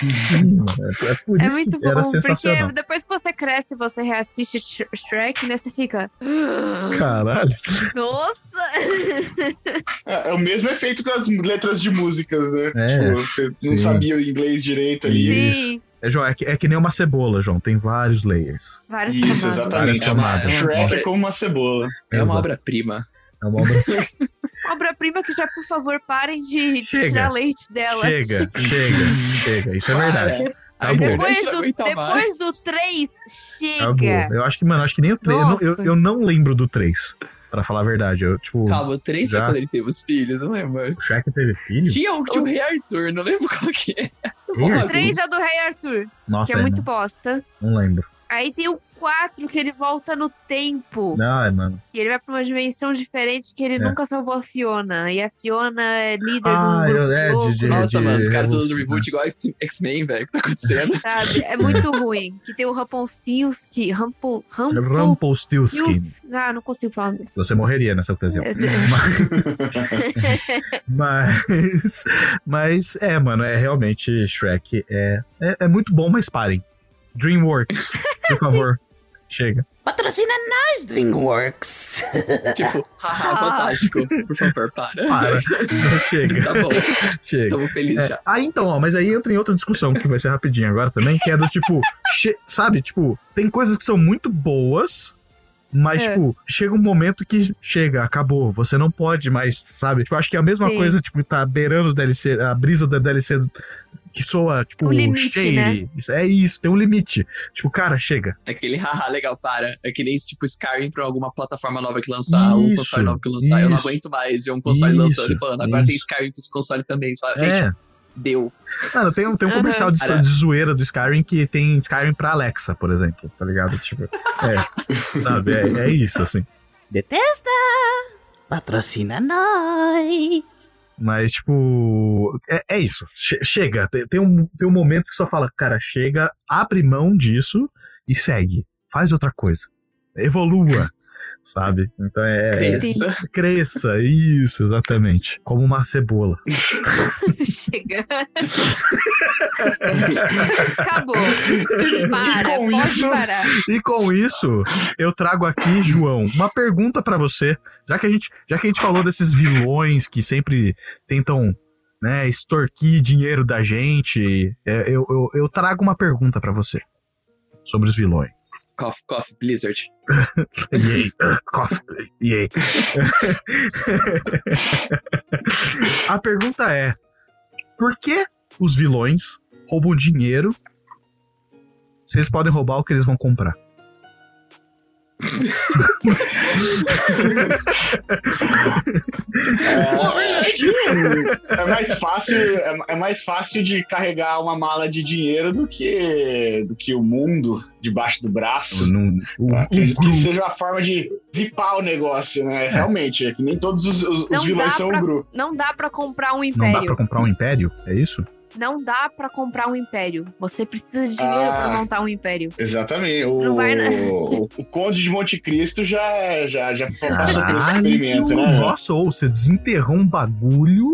sim. É, é É muito que era bom, sensacional. porque depois que você cresce e você reassiste Sh- Shrek, né? Você fica. Caralho. Nossa! É, é o mesmo efeito das letras de músicas, né? É, Tipo, você não sim. sabia o inglês direito ali. Sim, É, João, é que, é que nem uma cebola, João. Tem vários layers. várias Isso, camadas. exatamente. Várias camadas. Shrek é como uma cebola. É uma obra-prima. É uma obra. Obra-prima que já, por favor, parem de, de Chega. tirar leite dela. chega, chega, chega. Isso é verdade. Tá depois- do, mais. depois do 3, Acabou. chega. Eu acho que, mano, acho que nem o 3. Eu, não- eu, eu não lembro do 3, pra falar a verdade. Eu, tipo, Calma, o 3 foi Já. quando ele teve os filhos, eu não lembro. o Shrek teve filho? Tinha o, tinha o Rei Arthur, não lembro qual que é. O 3 é o do Rei Arthur, Nossa, que é aí muito não, bosta. não lembro. Aí tem o 4 que ele volta no tempo. Ai, mano. E ele vai pra uma dimensão diferente que ele É. nunca salvou a Fiona. E a Fiona é líder Ah, do grupo eu- é, de- de- Nossa, mano, os caras todos do Revolução, reboot igual X- X-Men, velho. O que tá acontecendo? Sabe? É muito ruim. Que tem o Rumpelstiltskin. Rumpel, Rumpel, Rumpelstiltskin. Ah, não consigo falar. Você morreria nessa ocasião. É- Mas, mas é, mano, é realmente Shrek é, é, é muito bom, mas parem. DreamWorks, por favor, chega. Patrocina nós, DreamWorks. tipo, haha, fantástico. Por favor, para. Para, chega. Tá bom. Chega. Tamo feliz É, já. Ah, então, ó, mas aí entra em outra discussão que vai ser rapidinho agora também, que é do tipo, sabe, tipo, tem coisas que são muito boas, mas, É. tipo, chega um momento que chega, acabou, você não pode mais, sabe? Tipo, acho que é a mesma Sim. coisa, tipo, tá beirando o DLC, a brisa da DLC que soa, tipo, O limite, né? Isso- É isso, tem um limite. Tipo, cara, chega. Aquele haha, legal, para. É que nem tipo Skyrim pra alguma plataforma nova que lançar, um Isso, console novo que lançar. Eu não isso. aguento mais ver um console Isso, lançando e falando, agora tem isso. Skyrim pra esse console também. Só, É. Gente, deu. Mano, tem um, tem um comercial de, de zoeira do Skyrim que tem Skyrim pra Alexa, por exemplo, tá ligado? Tipo, é, sabe? É, é isso, assim. Detesta! Patrocina nós! Mas, tipo, é, é isso. Che- chega. Tem, tem um, tem um momento que só fala, cara, chega, abre mão disso e segue. Faz outra coisa. Evolua. Sabe? Então é. Cresça. Cresça, isso, exatamente. Como uma cebola. Chega. Acabou. Para, E com pode isso- parar. E com isso, eu trago aqui, João, uma pergunta pra você. Já que a gente, já que a gente falou desses vilões que sempre tentam, né, extorquir dinheiro da gente, é, eu, eu, eu trago uma pergunta pra você sobre os vilões. Coffee, coffee, Blizzard. Yay. Coffee. Yay. A pergunta é: por que os vilões roubam dinheiro se eles podem roubar o que eles vão comprar? É, é mais fácil, é, é mais fácil de carregar uma mala de dinheiro do que do que o mundo debaixo do braço. Não- que Gru- seja uma forma de zipar o negócio, né? Realmente, é que nem todos os, os- os vilões são pra, o Gru. não dá pra comprar um Não dá império. pra comprar um império? É isso? Não dá pra comprar um império. Você precisa de dinheiro Ah. pra montar um império. Exatamente. O, Não vai, né? o, o Conde de Monte Cristo já, já, já passou por esse experimento, né? Nossa, ou você desenterrou um bagulho.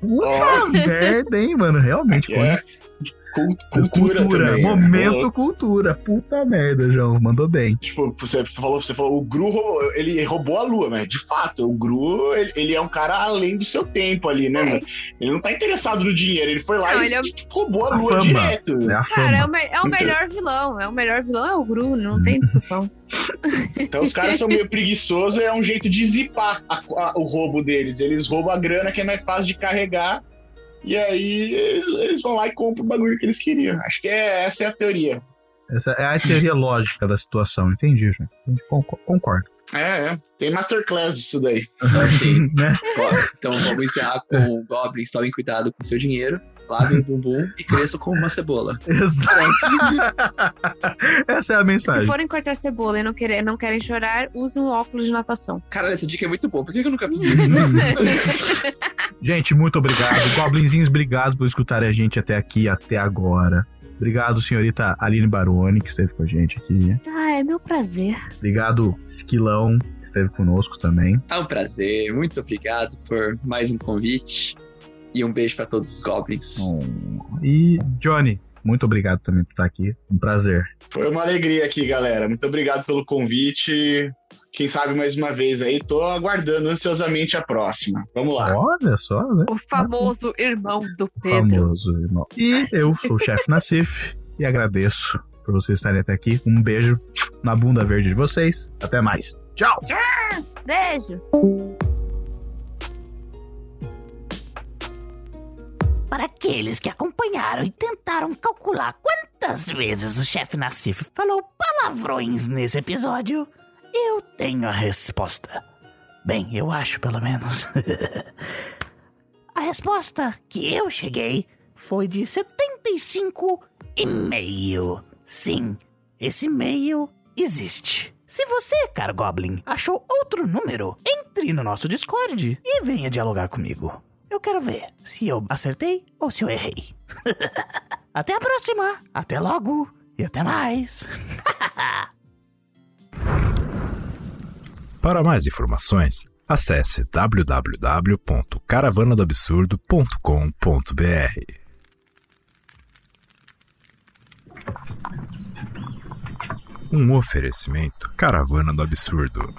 Puta Ó. merda, hein, mano? Realmente, É. Cul- Cultura, também, né? momento cultura. Puta merda, João. Mandou bem. Tipo, você falou, você falou, o Gru ele roubou a lua, mas de fato, o Gru, ele, ele é um cara além do seu tempo ali, né? mano? Ele não tá interessado no dinheiro, ele foi lá Não, e ele é- tipo, roubou a A lua fama. direto. É a Cara, é o, é o melhor vilão. É o melhor vilão é o Gru, não tem discussão. Então os caras são meio preguiçosos, é um jeito de zipar a- a- o roubo deles. Eles roubam a grana que é mais fácil de carregar. E aí eles, eles vão lá e compram o bagulho que eles queriam. Acho que é, essa é a teoria. Essa é a teoria lógica da situação. Entendi, João. Concordo. É, é. Tem masterclass disso daí. Sim. né? Ó, Então vamos encerrar com Goblins. Tomem cuidado com seu dinheiro. Lavem o bumbum e cresçam como uma cebola. Exato. Essa é a Se mensagem. forem cortar cebola e não, querer, não querem chorar, use um óculos de natação. Cara, essa dica é muito boa. Por que que eu nunca fiz isso? Gente, muito obrigado. Goblinzinhos, obrigado por escutarem a gente até aqui, até agora. Obrigado, senhorita Aline Baroni, que esteve com a gente aqui. Ah, é meu prazer. Obrigado, Esquilão, que esteve conosco também. É um prazer. Muito obrigado por mais um convite. E um beijo pra todos os Goblins. E, Johnny, muito obrigado também por estar aqui. Um prazer. Foi uma alegria aqui, galera. Muito obrigado pelo convite. Quem sabe mais uma vez aí, tô aguardando ansiosamente a próxima. Vamos lá. Olha só, né? O famoso irmão do Pedro. Famoso irmão. E eu sou o chefe Nassif e agradeço por vocês estarem até aqui. Um beijo na bunda verde de vocês. Até mais. Tchau! Beijo. Para aqueles que acompanharam e tentaram calcular quantas vezes o chefe Nassif falou palavrões nesse episódio, eu tenho a resposta. Bem, eu acho pelo menos. a resposta que eu cheguei foi de 75 e meio. Sim, esse meio existe. Se você, caro Goblin, achou outro número, entre no nosso Discord e venha dialogar comigo. Eu quero ver se eu acertei ou se eu errei. até a próxima, até logo e até mais. Para mais informações, acesse www.caravanadoabsurdo.com.br. Um oferecimento Caravana do Absurdo.